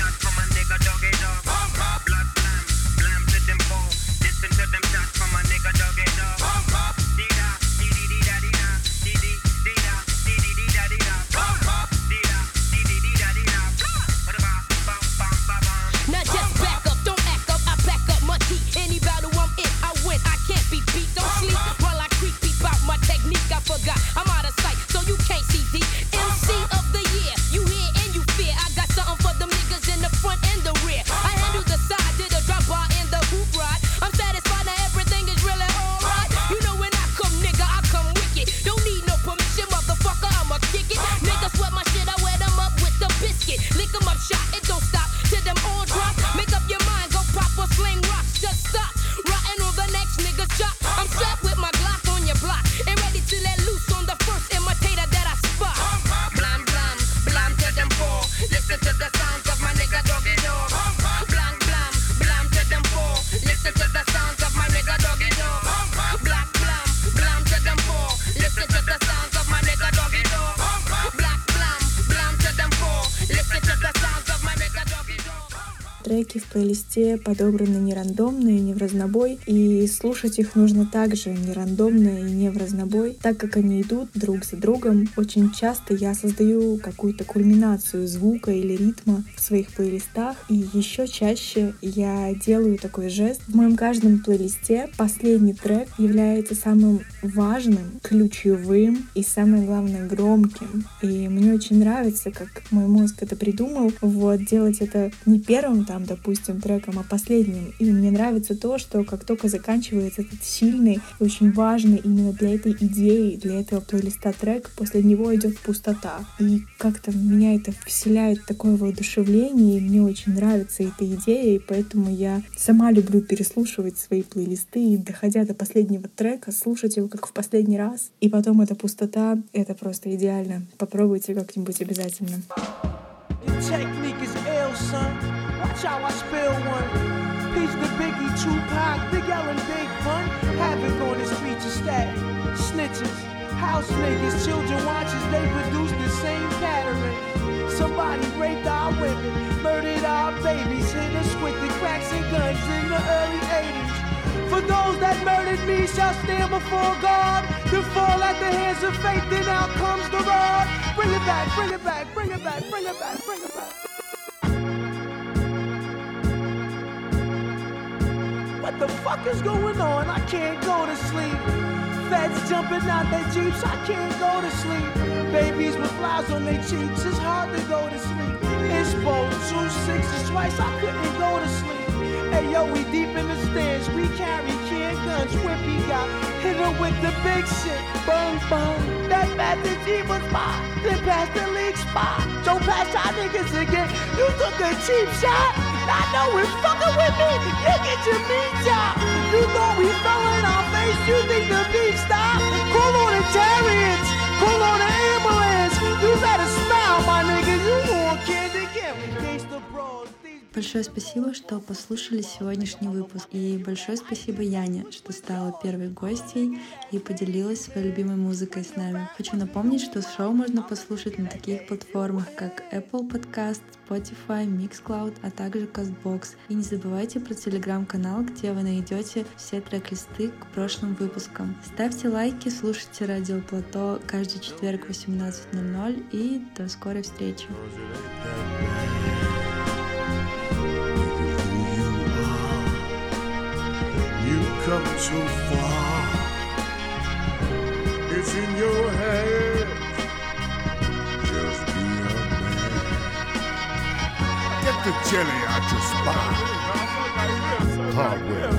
треки в плейлисте подобраны не рандомно и не в разнобой, и слушать их нужно также не рандомно и не в разнобой, так как они идут друг за другом. Очень часто я создаю какую-то кульминацию звука или ритма в своих плейлистах, и еще чаще я делаю такой жест. В моем каждом плейлисте последний трек является самым важным, ключевым и самое главное громким. И мне очень нравится, как мой мозг это придумал, вот делать это не первым там, допустим, треком, а последним. И мне нравится то, что как только заканчивается этот сильный, очень важный именно для этой идеи, для этого плейлиста трек, после него идет пустота. И как-то меня это вселяет такое воодушевление, и мне очень нравится эта идея, и поэтому я сама люблю переслушивать свои плейлисты и, доходя до последнего трека, слушать его как в последний раз. И потом эта пустота — это просто идеально. Попробуйте как-нибудь обязательно. Your technique is ill, son. Watch how I spill one. Peace to Biggie, Tupac, Big L and Big Pun. Havoc on the streets of static. Snitches, house niggas, children watchers, they produce the same pattern. Somebody raped our women, murdered our babies, hit us with the cracks and guns in the early 80s. For those that murdered me shall stand before God, to fall at the hands of faith, then out comes the rod. Bring it back, bring it back, bring it back, bring it back, bring it back. What the fuck is going on? I can't go to sleep. Feds jumping out their jeeps, I can't go to sleep. Babies with flies on their cheeks, it's hard to go to sleep. Exposed two sixes twice, I couldn't go to sleep. Hey yo, we deep in the stands, we carry can guns. Whippy got hit her with the big shit. Bung bung, that Master G was mine. Then past the league spot. Don't pass y'all niggas again. You took a cheap shot. I know it's fucking with me. You get your meat chop. You thought we fell in our face. You think the beef stopped? Call on the chariots. Call on the ambulance. You better smile, my nigga. You. Gangsta bros. Большое спасибо, что послушали сегодняшний выпуск. И большое спасибо Яне, что стала первой гостьей и поделилась своей любимой музыкой с нами. Хочу напомнить, что шоу можно послушать на таких платформах, как Apple Podcast, Spotify, Mixcloud, а также CastBox. И не забывайте про телеграм-канал, где вы найдете все трек-листы к прошлым выпускам. Ставьте лайки, слушайте Радио Плато каждый четверг в 18.00 и до скорой встречи. Come too far. It's in your head. Just be a man. Get the jelly out your spine. Hardware.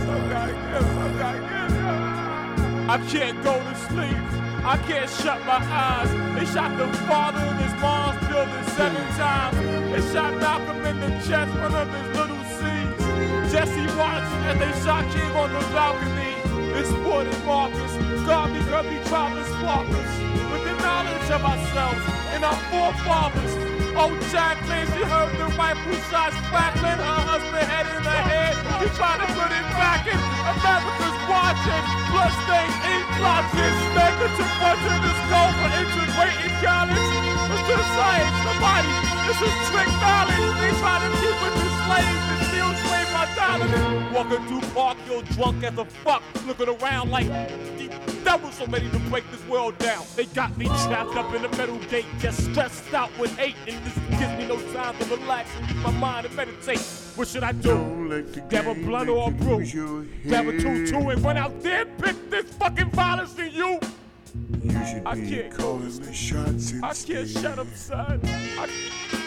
I can't go to sleep. I can't shut my eyes. They shot the father in his mom's building seven times. They shot Malcolm in the chest, one of his little. Jesse watched as they shot King on the balcony. It's Wood and Marcus. God, tried to spark us with the knowledge of ourselves and our forefathers. Oh, Jacqueline, she heard the rifle shots crackling. Her husband head in the head. He tried to put it back in. America's watching. Bloodstains, ink blotches. Negative one to the skull for integrating college. It's the science, the body. This is trick knowledge. They try to keep us enslaved my. Walking through park, you're drunk as a fuck. Looking around like devils so ready to break this world down. They got me trapped up in the metal gate, just stressed out with hate. And this gives me no time to relax and use my mind and meditate. What should I do? Grab a blunt or a brew? Grab a two-two and run out there and pick this fucking violence in you? You should I be can't calling the shots I can't shut up, son. I...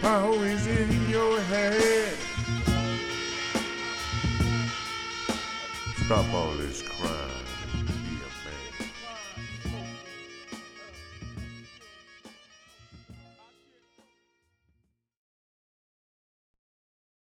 The power in your head. Stop all this.